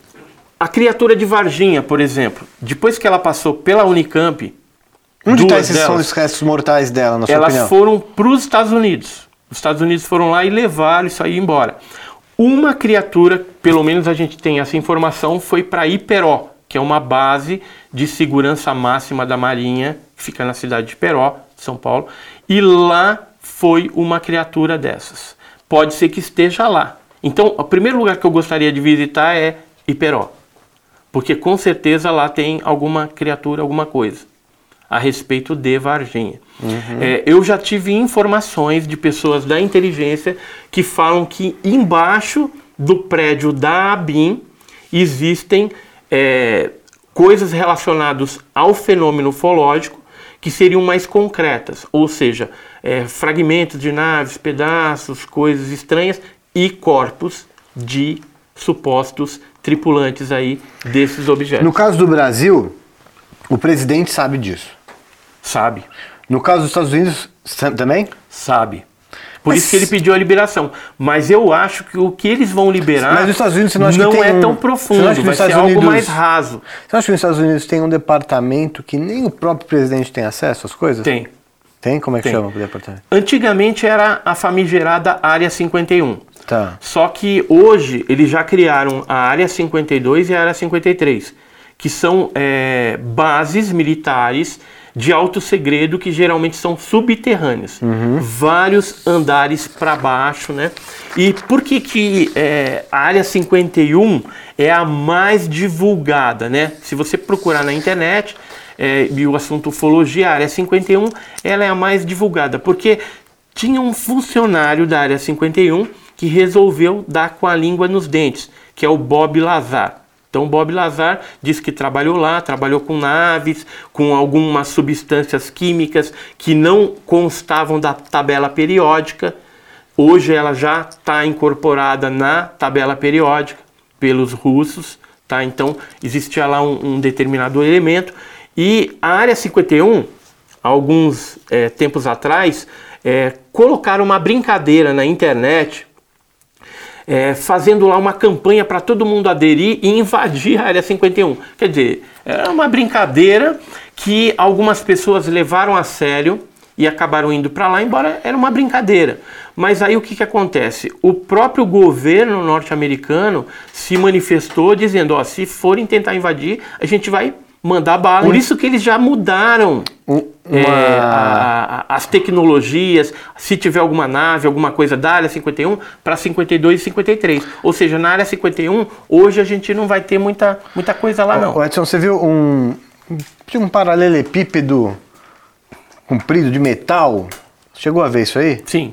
A criatura de Varginha, por exemplo, depois que ela passou pela Unicamp, Onde estão duas esses são delas, os restos mortais dela, na sua elas opinião? foram para os Estados Unidos. Os Estados Unidos foram lá e levaram isso aí embora. Uma criatura, pelo menos a gente tem essa informação, foi para Iperó, que é uma base de segurança máxima da Marinha, que fica na cidade de Iperó, São Paulo, e lá foi uma criatura dessas. Pode ser que esteja lá. Então, o primeiro lugar que eu gostaria de visitar é Iperó, porque com certeza lá tem alguma criatura, alguma coisa a respeito de Varginha. É, eu já tive informações de pessoas da inteligência que falam que embaixo do prédio da ABIN existem é, coisas relacionadas ao fenômeno ufológico que seriam mais concretas, ou seja, é, fragmentos de naves, pedaços, coisas estranhas e corpos de supostos tripulantes aí desses objetos. No caso do Brasil, o presidente sabe disso. Sabe? No caso dos Estados Unidos, também? Sabe. Por Mas- isso que ele pediu a liberação. Mas eu acho que o que eles vão liberar Mas nos Estados Unidos você não acha que tem é um- tão você não profundo, acha que vai ser Estados algo Unidos- mais raso. Você acha que nos Estados Unidos tem um departamento que nem o próprio presidente tem acesso às coisas? Tem. Tem? Como é que Tem. chama o departamento? Antigamente era a famigerada Área 51. Tá. Só que hoje eles já criaram a Área 52 e a Área 53, que são é, bases militares de alto segredo que geralmente são subterrâneas, vários andares para baixo, né? E por que que é, a Área 51 é a mais divulgada, né? Se você procurar na internet é, e o assunto ufologia, a Área 51, ela é a mais divulgada, porque tinha um funcionário da área 51 que resolveu dar com a língua nos dentes, que é o Bob Lazar. Então, Bob Lazar diz que trabalhou lá, trabalhou com naves, com algumas substâncias químicas que não constavam da tabela periódica. Hoje ela já está incorporada na tabela periódica pelos russos, tá? Então existia lá um, um determinado elemento e a área 51 alguns eh, tempos atrás, eh, colocaram uma brincadeira na internet, eh, fazendo lá uma campanha para todo mundo aderir e invadir a Área 51. Quer dizer, era uma brincadeira que algumas pessoas levaram a sério e acabaram indo para lá, embora era uma brincadeira. Mas aí o que, que acontece? O próprio governo norte-americano se manifestou dizendo: ó, se forem tentar invadir, a gente vai mandar bala. Por isso que eles já mudaram é, uma- a- a- as tecnologias, se tiver alguma nave, alguma coisa da área 51, para 52 e 53. Ou seja, na área 51, hoje a gente não vai ter muita, muita coisa lá, não. Ô, Edson, você viu um, um paralelepípedo comprido de metal? Chegou a ver isso aí? Sim,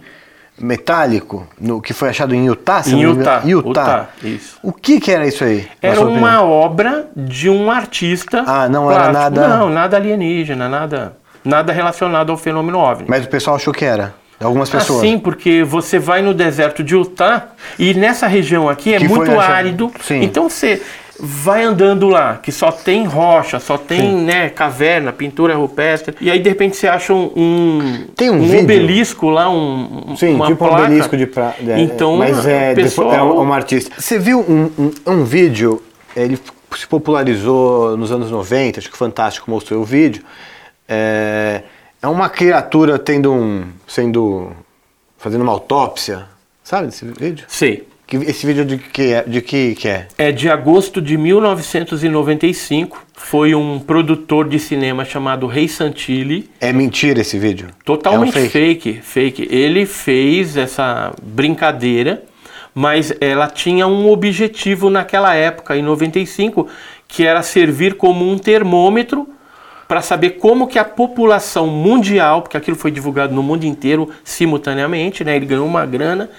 Metálico, no, que foi achado em Utah? se em não me engano? Utah. Utah. Utah, isso. O que, que era isso aí? Era uma obra de um artista. Ah, não era nada- Não, nada alienígena, nada. nada relacionado ao fenômeno OVNI. Mas o pessoal achou que era. Algumas pessoas. Assim, porque você vai no deserto de Utah e nessa região aqui é Que muito árido. Sim. Então você vai andando lá, que só tem rocha, só tem Sim. né, caverna, pintura rupestre. E aí de repente você acha um, um, Tem um vídeo? obelisco lá, um, um- Sim, uma tipo placa. um obelisco de pra... é, Então, mas é, o pessoal- é uma artista. Você viu um, um, um vídeo, ele se popularizou nos anos 90, acho que o Fantástico mostrou o vídeo. É, é uma criatura tendo um. sendo. fazendo uma autópsia. Sabe desse vídeo? Sei. Esse vídeo de que é? De que, que é? É de agosto de 1995. Foi um produtor de cinema chamado Rei Santilli. É mentira esse vídeo? Totalmente É um fake. fake, Ele fez essa brincadeira, mas ela tinha um objetivo naquela época, em 95, que era servir como um termômetro para saber como que a população mundial, porque aquilo foi divulgado no mundo inteiro simultaneamente, né? Ele ganhou uma grana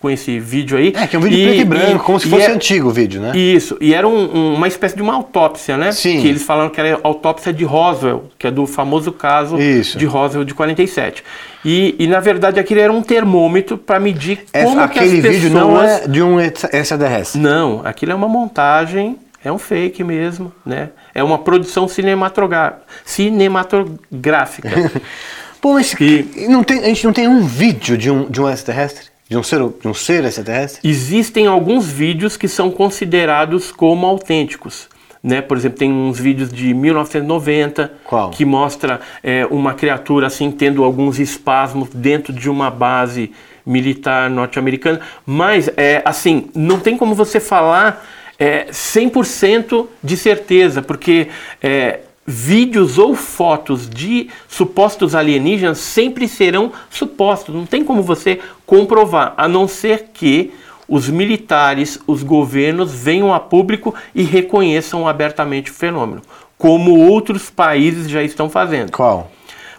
com esse vídeo aí. É, que é um vídeo preto e branco, como se e fosse é- antigo o vídeo, né? isso, e era um- um- uma espécie de uma autópsia, né? Sim. Que eles falaram que era a autópsia de Roswell, que é do famoso caso Isso. de Roswell de 47. E, e na verdade aquele era um termômetro para medir Essa- como que as aquele pessoas... vídeo não é de um extraterrestre. Não, aquilo é uma montagem, é um fake mesmo, né? É uma produção cinematográfica. cinematográfica. [LAUGHS] Pô, mas E- e não tem, a gente não tem um vídeo de um, de um extraterrestre? De um ser, de um ser extraterrestre? Existem alguns vídeos que são considerados como autênticos. Né? Por exemplo, tem uns vídeos de 1990 Qual? que mostra é, uma criatura assim tendo alguns espasmos dentro de uma base militar norte-americana. Mas é assim, não tem como você falar é, 100% de certeza, porque é, vídeos ou fotos de supostos alienígenas sempre serão supostos. Não tem como você comprovar, a não ser que os militares, os governos venham a público e reconheçam abertamente o fenômeno, como outros países já estão fazendo. Qual?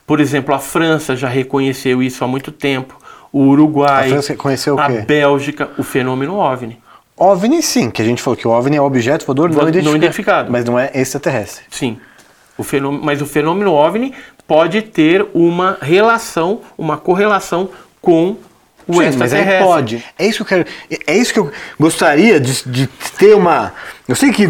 Por exemplo, a França já reconheceu isso há muito tempo, o Uruguai, A França reconheceu a? Bélgica, o fenômeno OVNI. OVNI sim, que a gente falou que o OVNI é objeto voador não Não identificado. identificado. Mas não é extraterrestre. Sim. O fenômeno, mas o fenômeno OVNI pode ter uma relação, uma correlação com o Sim, mas aí extraterrestre. pode. É isso que eu quero. É isso que eu gostaria de, de ter uma. Eu sei que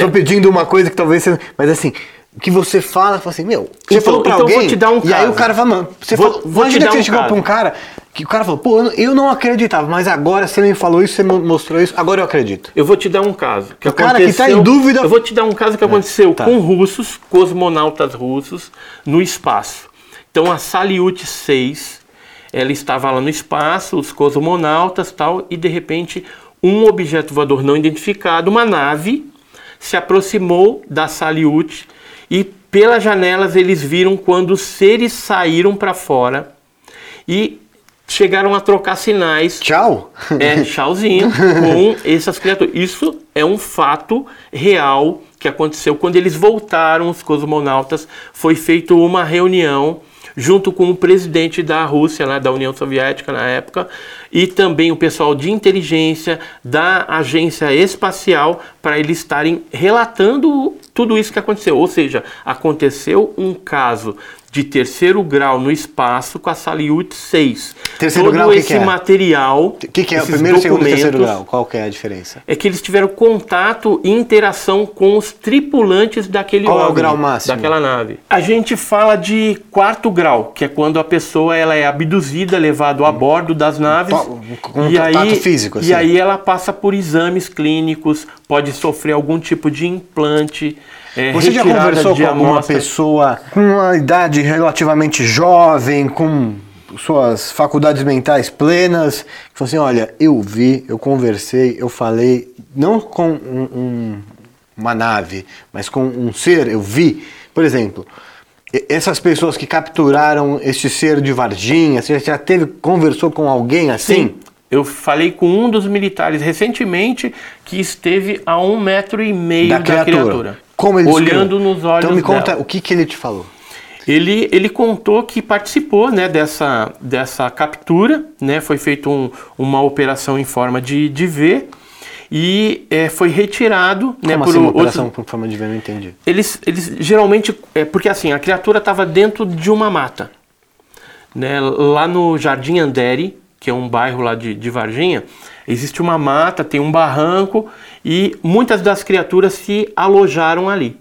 tô pedindo uma coisa que talvez seja. Mas assim, que você fala, fala assim, meu, você Então- falou pra então alguém. vou te dar um e aí caso. o cara fala, mano, você Vou- falou, vou te imagina dar que um você chegou pra um cara que o cara falou, pô, eu não- acreditava, mas agora você me falou isso, você mo- mostrou isso, agora eu acredito. Eu vou te dar um caso. Que O cara que tá em dúvida- Eu vou te dar um caso que aconteceu tá. com russos, cosmonautas russos, no espaço. Então a Salyut 6, ela estava lá no espaço, os cosmonautas tal, e de repente um objeto voador não identificado, uma nave, se aproximou da Salyut e pelas janelas eles viram quando os seres saíram para fora e chegaram a trocar sinais Tchau. é, [LAUGHS] tchauzinho com essas criaturas. Isso é um fato real que aconteceu quando eles voltaram, os cosmonautas. Foi feita uma reunião junto com o presidente da Rússia, né, da União Soviética na época, e também o pessoal de inteligência da agência espacial para eles estarem relatando tudo isso que aconteceu. Ou seja, aconteceu um caso de terceiro grau no espaço com a Salyut 6. Terceiro Todo grau, que esse que é? material, O que, que é o esses primeiro, segundo e terceiro grau? Qual que é a diferença? é que eles tiveram contato e interação com os tripulantes daquele Qual é o grau máximo? daquela nave. A gente fala de quarto grau, que é quando a pessoa ela é abduzida, levado a bordo das naves Pa- com e contato aí físico, assim. e aí ela passa por exames clínicos, pode sofrer algum tipo de implante. É, Você já conversou com alguma amostra. pessoa com uma idade relativamente jovem, com suas faculdades mentais plenas, que falou assim, olha, eu vi, eu conversei, eu falei, não com um- um- uma nave, mas com um ser, eu vi, por exemplo, essas pessoas que capturaram este ser de Varginha, você já teve, conversou com alguém assim? Sim. Eu falei com um dos militares recentemente que esteve a um metro e meio Da da, criatura. criatura. Como ele olhando descreveu? nos olhos Então me conta dela. o que, que ele te falou. Ele, ele contou que participou né, dessa, dessa captura, né, foi feita um, uma operação em forma de, de V, e é, foi retirado né, Como por assim, uma operação por forma de ver? Não entendi. eles, eles geralmente é porque assim a criatura estava dentro de uma mata né lá no Jardim Andere que é um bairro lá de, de Varginha existe uma mata tem um barranco e muitas das criaturas se alojaram ali.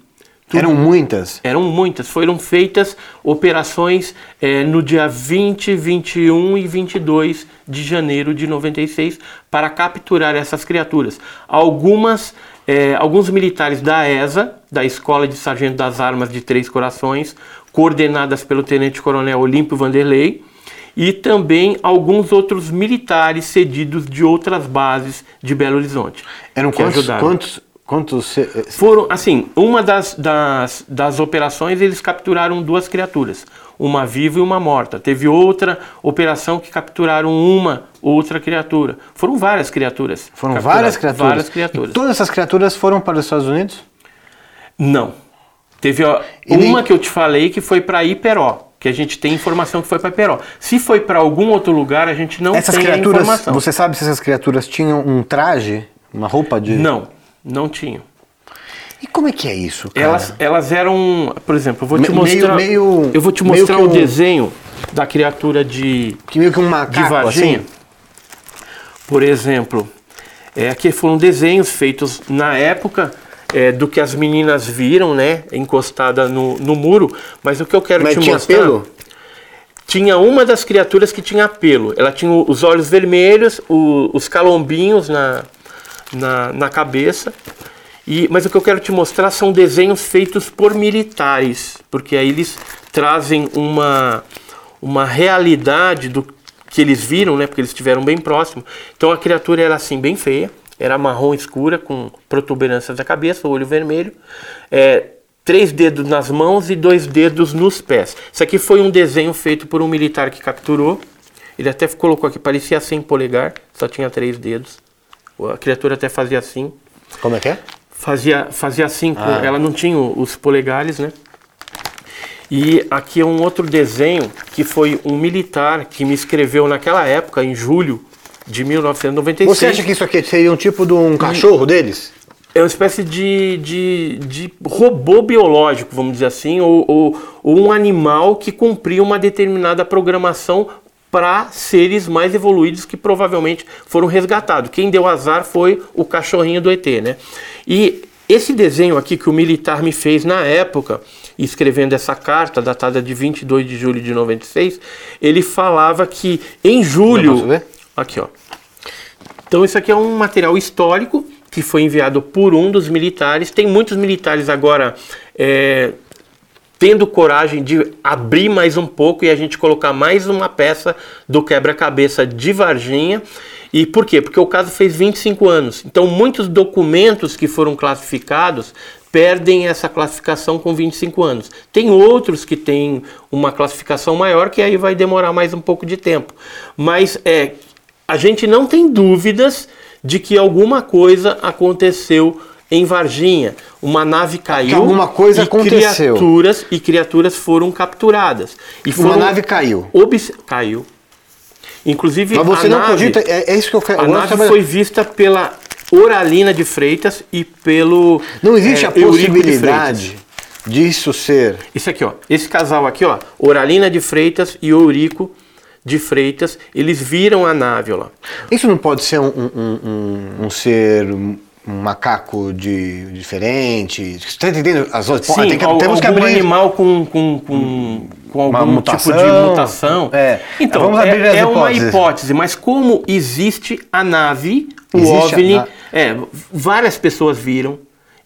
Tudo- Eram muitas? eram muitas. Foram feitas operações eh, no dia 20 21 e 22 de janeiro de 96 para capturar essas criaturas. Algumas eh, alguns militares da ESA da Escola de Sargento das Armas de Três Corações coordenadas pelo Tenente Coronel Olímpio Vanderlei e também alguns outros militares cedidos de outras bases de Belo Horizonte Eram quantos? ajudaram. Quantos? quantos se- eh, Foram, assim, uma das, das, das operações eles capturaram duas criaturas, uma viva e uma morta. Teve outra operação que capturaram uma outra criatura. Foram várias criaturas. foram várias criaturas? Várias criaturas. E todas essas criaturas foram para os Estados Unidos? Não. Teve ó, uma que eu te falei que foi para Iperó, que a gente tem informação que foi para Iperó. Se foi para algum outro lugar, a gente não essas tem criaturas, informação. você sabe se essas criaturas tinham um traje, uma roupa de... Não, não tinham. E como é que é isso, cara? Elas, elas eram, por exemplo, eu vou te Me- meio- mostrar, meio- eu vou te meio mostrar o um- desenho da criatura de, Que meio que um de macaco, Varginha. assim? Por exemplo, é, aqui foram desenhos feitos na época é, do que as meninas viram, né, encostada no, no muro. Mas o que eu quero Mas te tinha mostrar pelo? tinha uma das criaturas que tinha pelo. Ela tinha os olhos vermelhos, o- os calombinhos na, na, na cabeça. E, mas o que eu quero te mostrar são desenhos feitos por militares, porque aí eles trazem uma, uma realidade do que eles viram, né? Porque eles estiveram bem próximo. Então a criatura era assim, bem feia, era marrom escura, com protuberâncias da cabeça, olho vermelho. É, três dedos nas mãos e dois dedos nos pés. Isso aqui foi um desenho feito por um militar que capturou. Ele até colocou aqui, parecia sem polegar, só tinha três dedos. A criatura até fazia assim. Como é que é? Fazia, fazia assim, Ah. ela não tinha os polegares, né? E aqui é um outro desenho que foi um militar que me escreveu naquela época, em julho de 1996. Você acha que isso aqui seria um tipo de um cachorro deles? É uma espécie de, de, de robô biológico, vamos dizer assim, ou, ou, ou um animal que cumpria uma determinada programação para seres mais evoluídos que provavelmente foram resgatados. Quem deu azar foi o cachorrinho do ET, né? E esse desenho aqui que o militar me fez na época, escrevendo essa carta datada de 22 de julho de 96, ele falava que em julho... Aqui, ó. Então isso aqui é um material histórico que foi enviado por um dos militares. Tem muitos militares agora é, tendo coragem de abrir mais um pouco e a gente colocar mais uma peça do quebra-cabeça de Varginha. E por quê? Porque o caso fez 25 anos. Então muitos documentos que foram classificados perdem essa classificação com 25 anos. Tem outros que têm uma classificação maior que aí vai demorar mais um pouco de tempo. Mas é, a gente não tem dúvidas de que alguma coisa aconteceu em Varginha. Uma nave caiu. alguma coisa e aconteceu. Criaturas, e criaturas foram capturadas. E Uma foram nave caiu. Caiu. Inclusive, Mas você a não nave, cogita. É, é isso que eu quero. a nave saber- foi vista pela Oralina de Freitas e pelo. Não existe é, a de possibilidade disso ser. Isso aqui, ó. Esse casal aqui, ó. Oralina de Freitas e Eurico de Freitas. Eles viram a nave, lá. Isso não pode ser um, um- um- um ser. um macaco de, diferente. Você tá entendendo? As outras, Sim, tem que, al- temos que abrir. animal com, com, com, com algum mutação. tipo de mutação. É. Então, Vamos abrir é, é uma hipótese, mas como existe a nave, o Existe OVNI, na- é, várias pessoas viram,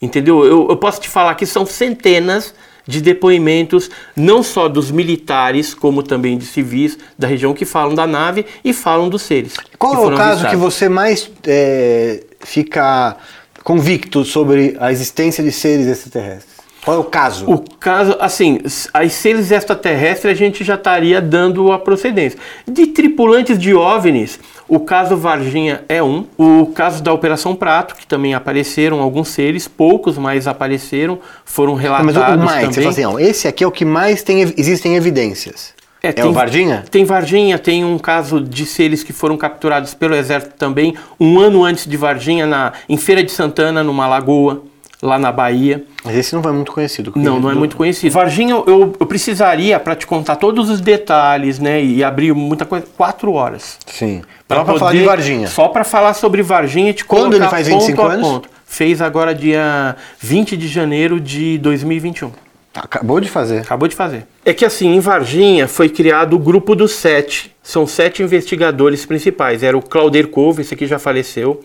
entendeu? Eu, eu posso te falar que são centenas de depoimentos, não só dos militares, como também de civis da região, que falam da nave e falam dos seres. Qual que é o caso que avistados. você mais é, fica convicto sobre a existência de seres extraterrestres? Qual é o caso? O caso, assim, as seres extraterrestres a gente já estaria dando a procedência. De tripulantes de OVNIs, o caso Varginha é um. O caso da Operação Prato, que também apareceram alguns seres, poucos mais apareceram, foram relatados mas o mais, você também. fala assim, esse aqui é o que mais tem, existem evidências. É, tem, o Varginha? Tem Varginha, tem um caso de seres que foram capturados pelo exército também, um ano antes de Varginha, na, em Feira de Santana, numa lagoa, lá na Bahia. Mas esse não é muito conhecido. Não, não é muito conhecido. Varginha, eu, eu precisaria, para te contar todos os detalhes, né, e abrir muita coisa, quatro horas. Sim. Pra Só pra falar de Varginha. Só para falar sobre Varginha e te Quando ele faz 25 ponto anos? ponto. Fez agora dia 20 de janeiro de 2021. Acabou de fazer. Acabou de fazer. É que assim, em Varginha foi criado o grupo dos sete. São sete investigadores principais. Era o Claudir Couve, esse aqui já faleceu.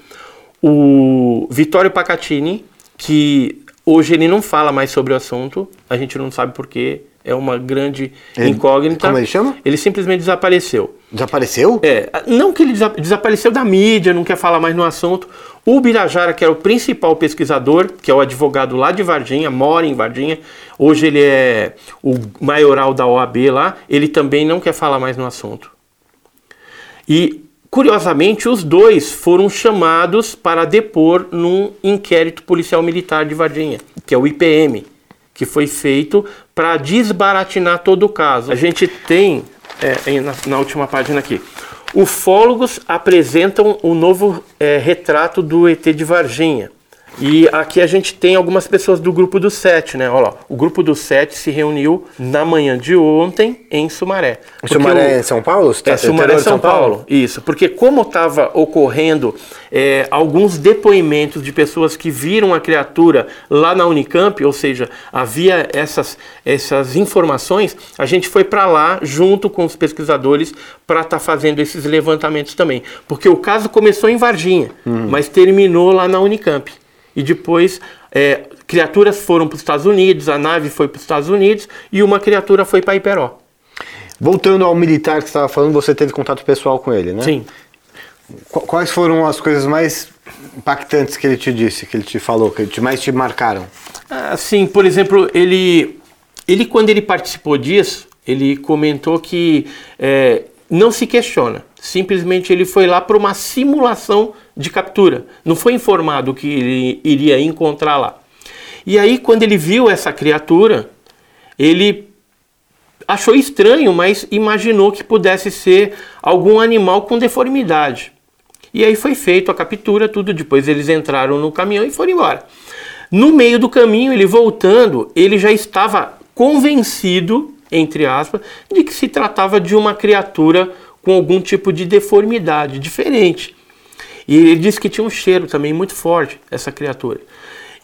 O Vittorio Pacatini, que hoje ele não fala mais sobre o assunto. A gente não sabe porquê. É uma grande Ele- incógnita. como ele chama? Ele simplesmente desapareceu. Desapareceu? É, não que ele desa- desapareceu da mídia, não quer falar mais no assunto. O Birajara, que era o principal pesquisador, que é o advogado lá de Varginha, mora em Varginha, hoje ele é o maioral da OAB lá, ele também não quer falar mais no assunto. E, curiosamente, os dois foram chamados para depor num inquérito policial militar de Varginha, que é o IPM, que foi feito para desbaratinar todo o caso. A gente tem, é, na, na última página aqui, ufólogos apresentam o novo é, retrato do ET de Varginha. E aqui a gente tem algumas pessoas do grupo do Sete, né? Olha lá, o grupo do Sete se reuniu na manhã de ontem em Sumaré. Sumaré o- é em São Paulo? Você tá- é, Sumaré, interior de São Paulo. Isso, porque como estava ocorrendo é, alguns depoimentos de pessoas que viram a criatura lá na Unicamp, ou seja, havia essas, essas informações, a gente foi para lá junto com os pesquisadores para estar fazendo esses levantamentos também. Porque o caso começou em Varginha, mas terminou lá na Unicamp. E depois é, criaturas foram para os Estados Unidos, a nave foi para os Estados Unidos e uma criatura foi para Iperó. Voltando ao militar que você estava falando, você teve contato pessoal com ele, né? Sim. Qu- Quais foram as coisas mais impactantes que ele te disse, que ele te falou, que te- mais te marcaram? Assim, por exemplo, ele, ele quando ele participou disso, ele comentou que é, não se questiona. Simplesmente ele foi lá para uma simulação de captura. Não foi informado que ele iria encontrar lá. E aí, quando ele viu essa criatura, ele achou estranho, mas imaginou que pudesse ser algum animal com deformidade. E aí foi feito a captura, tudo. Depois eles entraram no caminhão e foram embora. No meio do caminho, ele voltando, ele já estava convencido, entre aspas, de que se tratava de uma criatura com algum tipo de deformidade diferente. E ele disse que tinha um cheiro também muito forte, essa criatura.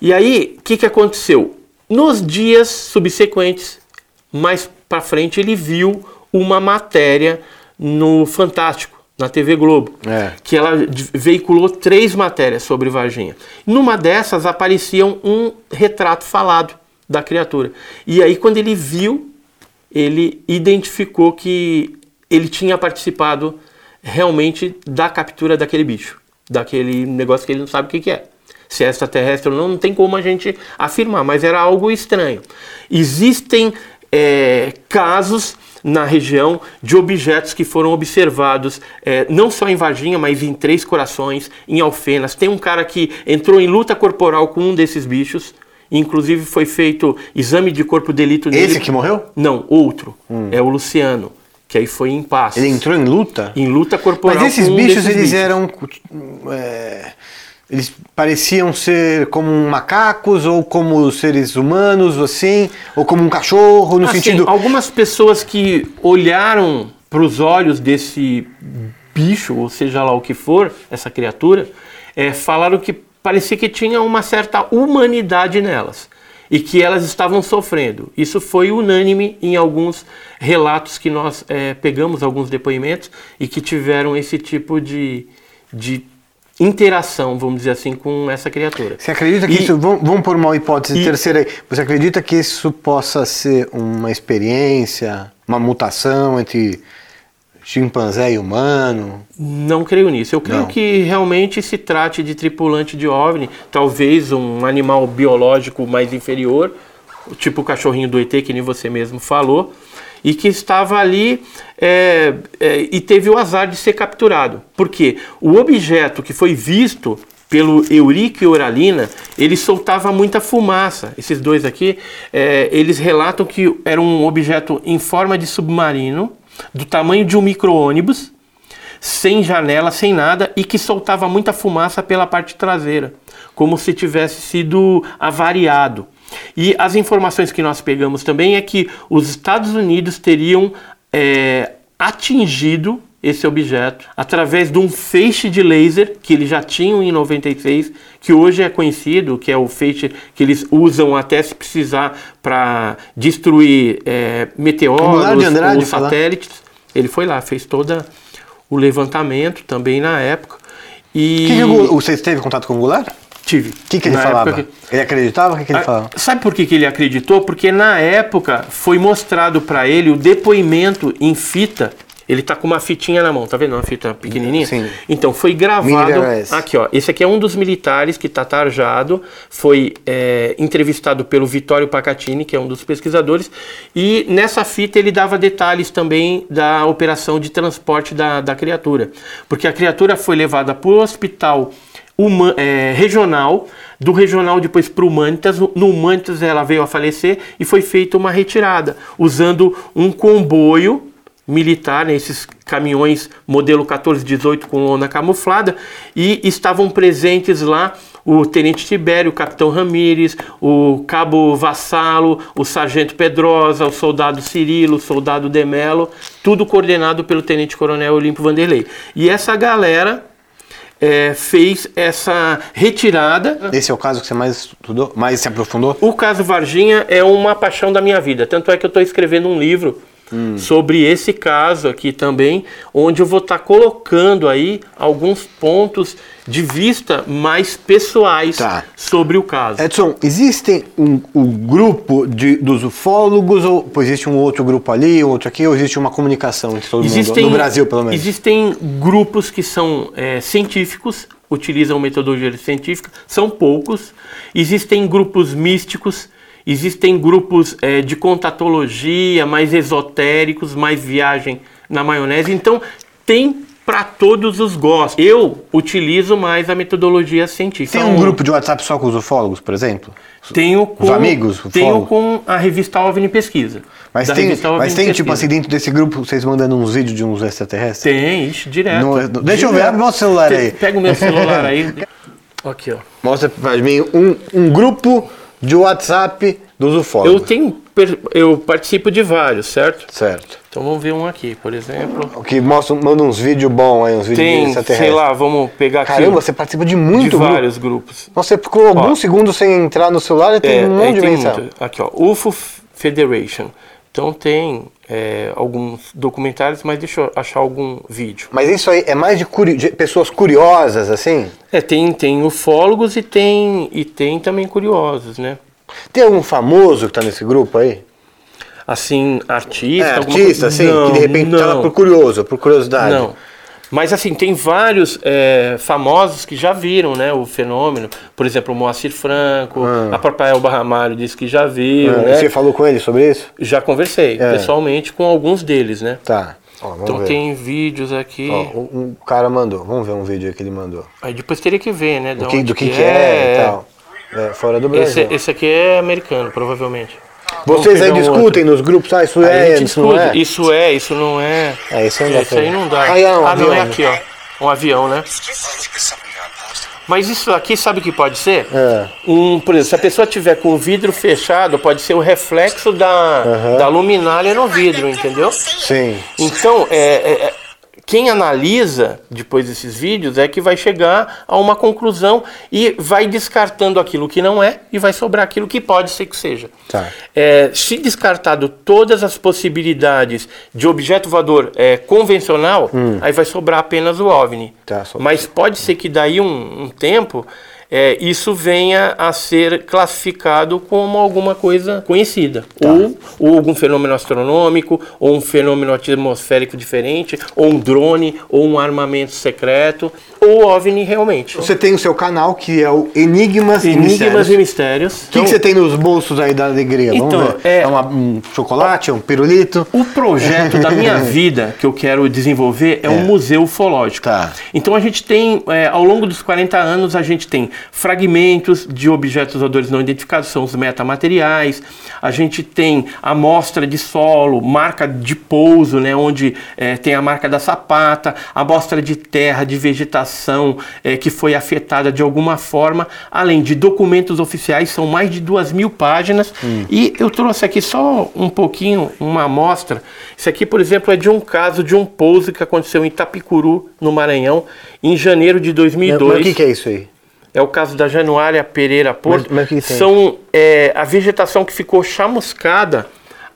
E aí, o que, que aconteceu? Nos dias subsequentes, mais para frente, ele viu uma matéria no Fantástico, na TV Globo, É. que ela veiculou três matérias sobre Varginha. Numa dessas aparecia um retrato falado da criatura. E aí, quando ele viu, ele identificou que ele tinha participado realmente da captura daquele bicho, daquele negócio que ele não sabe o que, que é. Se é extraterrestre ou não, não tem como a gente afirmar, mas era algo estranho. Existem é, casos na região de objetos que foram observados é, não só em Varginha, mas em Três Corações, em Alfenas. Tem um cara que entrou em luta corporal com um desses bichos. Inclusive foi feito exame de corpo de delito nele. Esse que morreu? Não, outro. É o Luciano, que aí foi em paz. Ele entrou em luta? Em luta corporal Mas esses bichos, eles bichos. eram. é, eles pareciam ser como macacos ou como seres humanos, assim, ou como um cachorro, no Assim, sentido. Algumas pessoas que olharam para os olhos desse bicho, ou seja lá o que for, essa criatura, é, falaram que parecia que tinha uma certa humanidade nelas e que elas estavam sofrendo. Isso foi unânime em alguns relatos que nós é, pegamos, alguns depoimentos, e que tiveram esse tipo de, de interação, vamos dizer assim, com essa criatura. Você acredita que E- isso. Vamos, vamos por uma hipótese e- terceira aí. Você acredita que isso possa ser uma experiência, uma mutação entre chimpanzé e humano? Não creio nisso. Eu creio Não. que realmente se trate de tripulante de OVNI, talvez um animal biológico mais inferior, tipo o cachorrinho do ET, que nem você mesmo falou, e que estava ali é, é, e teve o azar de ser capturado. Porque o objeto que foi visto pelo Eurico e Oralina, ele soltava muita fumaça. Esses dois aqui, é, eles relatam que era um objeto em forma de submarino, do tamanho de um micro-ônibus, sem janela, sem nada, e que soltava muita fumaça pela parte traseira, como se tivesse sido avariado. E as informações que nós pegamos também é que os Estados Unidos teriam é, atingido esse objeto através de um feixe de laser que eles já tinham em 96, que hoje é conhecido, que é o feixe que eles usam até se precisar para destruir é, meteoros ou satélites. Ele foi lá, fez todo o levantamento também na época. E... Que, você teve contato com o Goulart? Tive. O que, que ele falava? Que... Ele acreditava? O que, que ele ah, falava? Sabe por que, que ele acreditou? Porque na época foi mostrado para ele o depoimento em fita. Ele tá com uma fitinha na mão, tá vendo? Uma fita pequenininha? Sim. Então foi gravado. Aqui, ó. Esse aqui é um dos militares que tá tarjado. Foi é, entrevistado pelo Vittorio Pacatini, que é um dos pesquisadores. E nessa fita ele dava detalhes também da operação de transporte da, da criatura. Porque a criatura foi levada para o hospital uma, é, regional, do regional depois para o Humanitas. No Humanitas ela veio a falecer e foi feita uma retirada, usando um comboio militar, né, esses caminhões modelo 1418 com lona camuflada, e estavam presentes lá o Tenente Tibério, o Capitão Ramires, o Cabo Vassalo, o Sargento Pedrosa, o Soldado Cirilo, o Soldado Demelo, tudo coordenado pelo Tenente Coronel Olímpio Vanderlei. E essa galera é, fez essa retirada. Esse é o caso que você mais estudou, mais se aprofundou? O caso Varginha é uma paixão da minha vida. Tanto é que eu estou escrevendo um livro hum. sobre esse caso aqui também, onde eu vou estar tá colocando aí alguns pontos de vista mais pessoais tá. sobre o caso. Edson, existe um, um grupo de, dos ufólogos ou existe um outro grupo ali, outro aqui, ou existe uma comunicação entre todo existem, mundo, no Brasil pelo menos? Existem grupos que são é, científicos, utilizam metodologia científica, são poucos. Existem grupos místicos, existem grupos é, de contatologia mais esotéricos, mais viagem na maionese. Então, tem para todos os gostos. Eu utilizo mais a metodologia científica. Tem um grupo de WhatsApp só com os ufólogos, por exemplo? Tenho com, os amigos? Ufólogos? Tenho com a revista OVNI Pesquisa. Mas tem, mas tem tipo assim, dentro desse grupo, vocês mandando uns vídeos de uns extraterrestres? Tem, ixi, direto. No, no, deixa direto. eu ver, abre o celular aí. Pega o meu celular [LAUGHS] aí. Aqui, ó. Mostra pra mim um, um grupo de WhatsApp dos ufólogos. Eu tenho, eu participo de vários, certo? Certo. Então vamos ver um aqui, por exemplo. O que mostra, manda uns vídeos bons aí, uns vídeos Tem, sei lá, vamos pegar aqui. Caramba, você participa de muito De vários grupo. grupos. Você ficou alguns segundos sem entrar no celular e tem é, um monte de mensagem. Muito. Aqui, ó, UFO Federation. Então tem é, alguns documentários, mas deixa eu achar algum vídeo. Mas isso aí é mais de, curi de pessoas curiosas, assim? É, tem, tem ufólogos e tem, e tem também curiosos, né? Tem algum famoso que está nesse grupo aí? Assim, artista? É, artista, assim, não, que de repente tá lá por curioso, por curiosidade. Não. Mas assim, tem vários é, famosos que já viram né, o fenômeno. Por exemplo, o Moacir Franco, ah. a própria Elba Ramalho disse que já viu. Ah, né? Você falou com ele sobre isso? Já conversei, é. pessoalmente, com alguns deles, né? Tá. Ó, então ver. tem vídeos aqui. Ó, um cara mandou, vamos ver um vídeo que ele mandou. Aí depois teria que ver, né? Do que, do que, que, é, e tal. É, fora do Brasil. Esse, esse aqui é americano, provavelmente. Vocês aí discutem um nos grupos, ah, isso é, isso não é? Isso é, isso não é. É, isso, é, isso aí não dá. Ah, é um ah avião, não, é aqui, ó. Um avião, né? Mas isso aqui, sabe o que pode ser? É. Um, por exemplo, se a pessoa tiver com o vidro fechado, pode ser o reflexo da, uhum. da luminária no vidro, entendeu? Sim. Então, é, é quem analisa depois desses vídeos é que vai chegar a uma conclusão e vai descartando aquilo que não é e vai sobrar aquilo que pode ser que seja. Tá. É, se descartado todas as possibilidades de objeto voador é, convencional, hum. aí vai sobrar apenas o OVNI. Tá, Mas pode ser que daí um, um tempo é, isso venha a ser classificado como alguma coisa conhecida. Tá. Ou, ou, algum fenômeno astronômico, ou um fenômeno atmosférico diferente, ou um drone, ou um armamento secreto, o OVNI realmente. Você tem o seu canal que é o Enigmas, e Enigmas e Mistérios. O que, que você tem nos bolsos aí da alegria? Vamos Então, ver. é- É, uma- um chocolate, é um pirulito? O projeto da minha [LAUGHS] vida que eu quero desenvolver é, um museu ufológico. Tá. Então a gente tem, é, ao longo dos 40 anos, a gente tem fragmentos de objetos voadores não identificados, são os metamateriais. A gente tem amostra de solo, marca de pouso, né, onde é, tem a marca da sapata, amostra de terra, de vegetação é, que foi afetada de alguma forma, além de documentos oficiais, são mais de duas mil páginas. E eu trouxe aqui só um pouquinho, uma amostra. Isso aqui, por exemplo, é de um caso de um pouso que aconteceu em Itapicuru, no Maranhão, em janeiro de 2002. Mas o que, que é isso aí? É o caso da Januária Pereira Porto. Mas- mas? São é, a vegetação que ficou chamuscada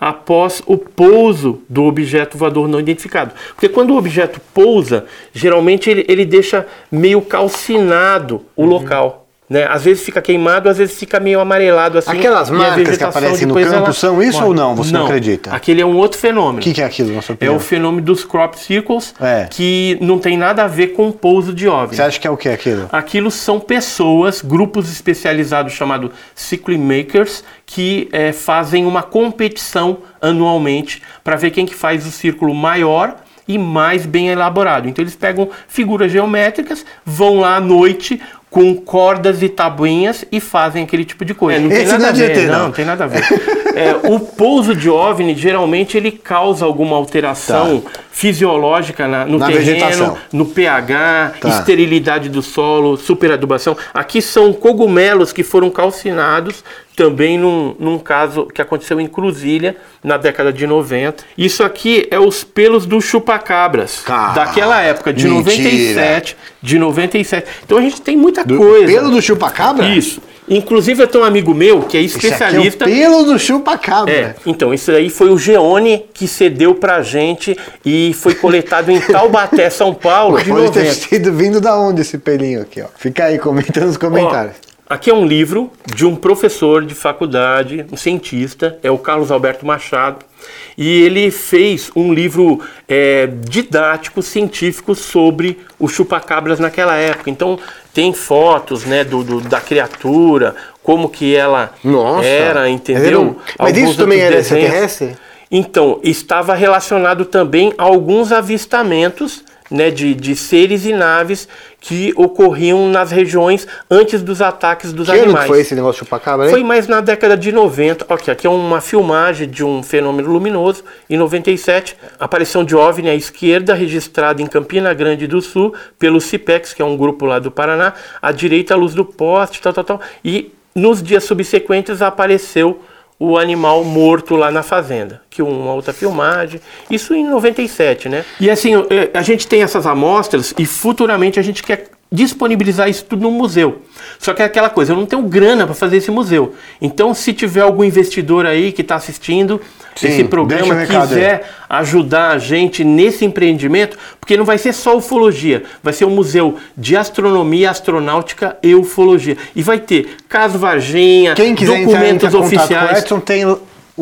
após o pouso do objeto voador não identificado. Porque quando o objeto pousa, geralmente ele, ele deixa meio calcinado o Uhum. local. Né? Às vezes fica queimado, às vezes fica meio amarelado assim. Aquelas marcas que aparecem no campo ela são isso morre. ou não? Você não acredita? Aquele é um outro fenômeno. O que, que é aquilo, na sua É opinião? o fenômeno dos crop circles, É. que não tem nada a ver com o pouso de OVNI. Você acha que é o que aquilo? Aquilo são pessoas, grupos especializados chamados Cycling Makers, que eh, fazem uma competição anualmente para ver quem que faz o círculo maior e mais bem elaborado. Então eles pegam figuras geométricas, vão lá à noite com cordas e tabuinhas e fazem aquele tipo de coisa. não tem Esse nada não a é ver, ET, não. não, não tem nada a ver. [LAUGHS] É, o pouso de OVNI, geralmente, ele causa alguma alteração fisiológica na- no Tá. Na terreno, vegetação. no pH, Tá. esterilidade do solo, superadubação. Aqui são cogumelos que foram calcinados também num, num caso que aconteceu em Cruzilha na década de 90. Isso aqui é os pelos do chupacabras Cara, daquela época de mentira. 97, de 97. Então a gente tem muita Do coisa. pelo do chupacabra? Isso. Inclusive eu tenho um amigo meu que é Esse aqui especialista é pelo do chupacabra. é, então, isso aí foi o Geone que cedeu pra gente e foi coletado em Taubaté, São Paulo, [LAUGHS] de Pode ter 90. sido vindo da onde esse pelinho aqui, ó? Fica aí comentando nos comentários. Ó, aqui é um livro de um professor de faculdade, um cientista, é o Carlos Alberto Machado, e ele fez um livro é, didático, científico sobre os chupacabras naquela época. Então tem fotos, né, do, do- da criatura, como que ela Nossa. era, entendeu? não- Mas isso também era desenhos. extraterrestre? Então, estava relacionado também a alguns avistamentos né, de, de seres e naves que ocorriam nas regiões antes dos ataques dos Que ano animais. que foi esse negócio chupacabra aí? Foi mais na década de 90. Aqui, aqui é uma filmagem de um fenômeno luminoso. Em 97, aparição de OVNI à esquerda, registrada em Campina Grande do Sul, pelo CIPEX, que é um grupo lá do Paraná. À direita, a luz do poste, tal, tal, tal. E nos dias subsequentes apareceu o animal morto lá na fazenda, que uma outra filmagem, isso em 97, né? E assim, eh, a gente tem essas amostras e futuramente a gente quer disponibilizar isso tudo no museu. Só que é aquela coisa, eu não tenho grana para fazer esse museu. Então, se tiver algum investidor aí que está assistindo Sim, esse programa, quiser ajudar a gente nesse empreendimento, porque não vai ser só ufologia, vai ser um museu de astronomia, astronáutica e ufologia. E vai ter caso Varginha, Quem quiser entrar, documentos entrar o oficiais. Edson, tem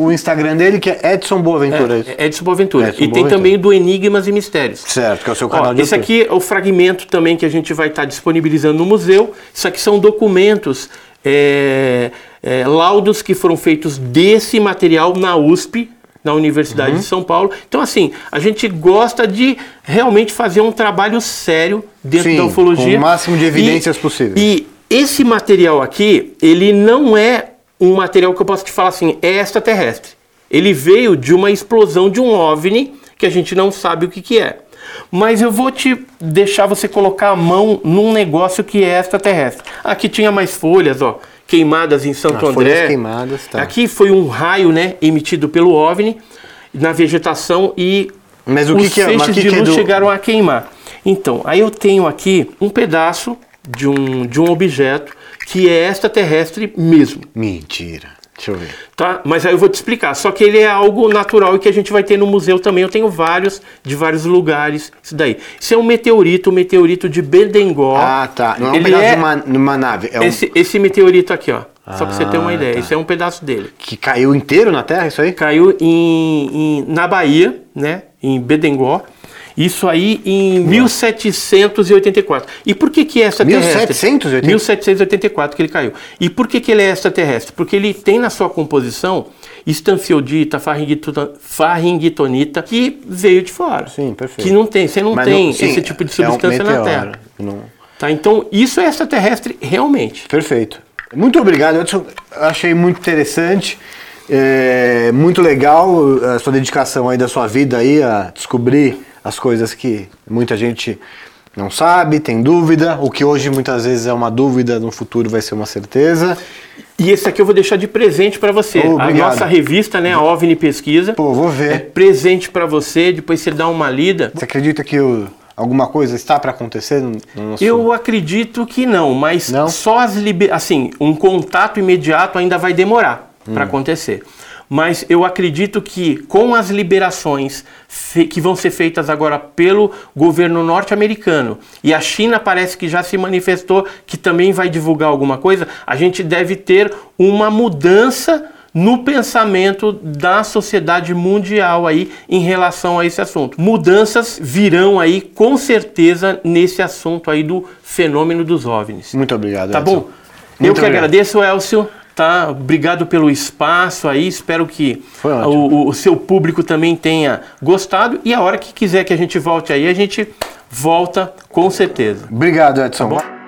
o Instagram dele que é Edson Boaventura. é isso? É Edson Boaventura. Edson e tem Boaventura. também o do Enigmas e Mistérios. Certo, que é o seu Ó, canal de esse YouTube. aqui é o fragmento também que a gente vai estar disponibilizando no museu. Isso aqui são documentos, é, é, laudos que foram feitos desse material na USP, na Universidade Uhum. de São Paulo. Então, assim, a gente gosta de realmente fazer um trabalho sério dentro Sim, da ufologia. com o máximo de E- evidências possíveis. E esse material aqui, ele não é um material que eu posso te falar assim, é extraterrestre. Ele veio de uma explosão de um OVNI que a gente não sabe o que, que é. Mas eu vou te deixar você colocar a mão num negócio que é extraterrestre. Aqui tinha mais folhas, ó, queimadas em Santo Ah, André. queimadas, tá. Aqui foi um raio, né, emitido pelo OVNI na vegetação e Mas o os que que é- feixes que de que é luz do- chegaram a queimar. Então, aí eu tenho aqui um pedaço de um, de um objeto que é extraterrestre mesmo, Mentira. Deixa eu ver. tá? Mas aí eu vou te explicar. Só que ele é algo natural e que a gente vai ter no museu também. Eu tenho vários, de vários lugares, isso daí. Isso é um meteorito, um meteorito de Bedengol. Ah, tá. Não é um Ele pedaço é de, uma, uma nave. É um esse, esse meteorito aqui, ó. Só pra você ter uma Ah, ideia. tá. Isso é um pedaço dele. que caiu inteiro na Terra, isso aí? Caiu em, em- na Bahia, né? Em Bedengol. Isso aí em 1784. E por que que é extraterrestre? 1784? 1784 que ele caiu. E por que que ele é extraterrestre? Porque ele tem na sua composição estanfiodita, faringito- faringitonita, que veio de fora. Sim, perfeito. Que não tem, você não Mas tem sim, esse tipo de é um substância na meteoro, Terra. não- Tá? Então, isso é extraterrestre realmente. Perfeito. Muito obrigado, Edson. Achei muito interessante. É, muito legal a sua dedicação aí da sua vida aí a descobrir as coisas que muita gente não sabe, tem dúvida. O que hoje muitas vezes é uma dúvida, no futuro vai ser uma certeza. E esse aqui eu vou deixar de presente para você. Oh, a nossa revista, né, a OVNI Pesquisa. Pô, vou ver. É presente para você, depois você dá uma lida. Você acredita que o- alguma coisa está para acontecer no nosso... Eu acredito que não, mas Não? só as liber... assim, um contato imediato ainda vai demorar Hum. para acontecer. Mas eu acredito que com as liberações que vão ser feitas agora pelo governo norte-americano e a China parece que já se manifestou que também vai divulgar alguma coisa, a gente deve ter uma mudança no pensamento da sociedade mundial aí em relação a esse assunto. Mudanças virão aí com certeza nesse assunto aí do fenômeno dos OVNIs. Muito obrigado, Tá Edson. bom? Eu Muito que obrigado. agradeço, Elcio. Tá? Obrigado pelo espaço aí. Espero que o, o seu público também tenha gostado. E a hora que quiser que a gente volte aí, a gente volta com certeza. Obrigado, Edson.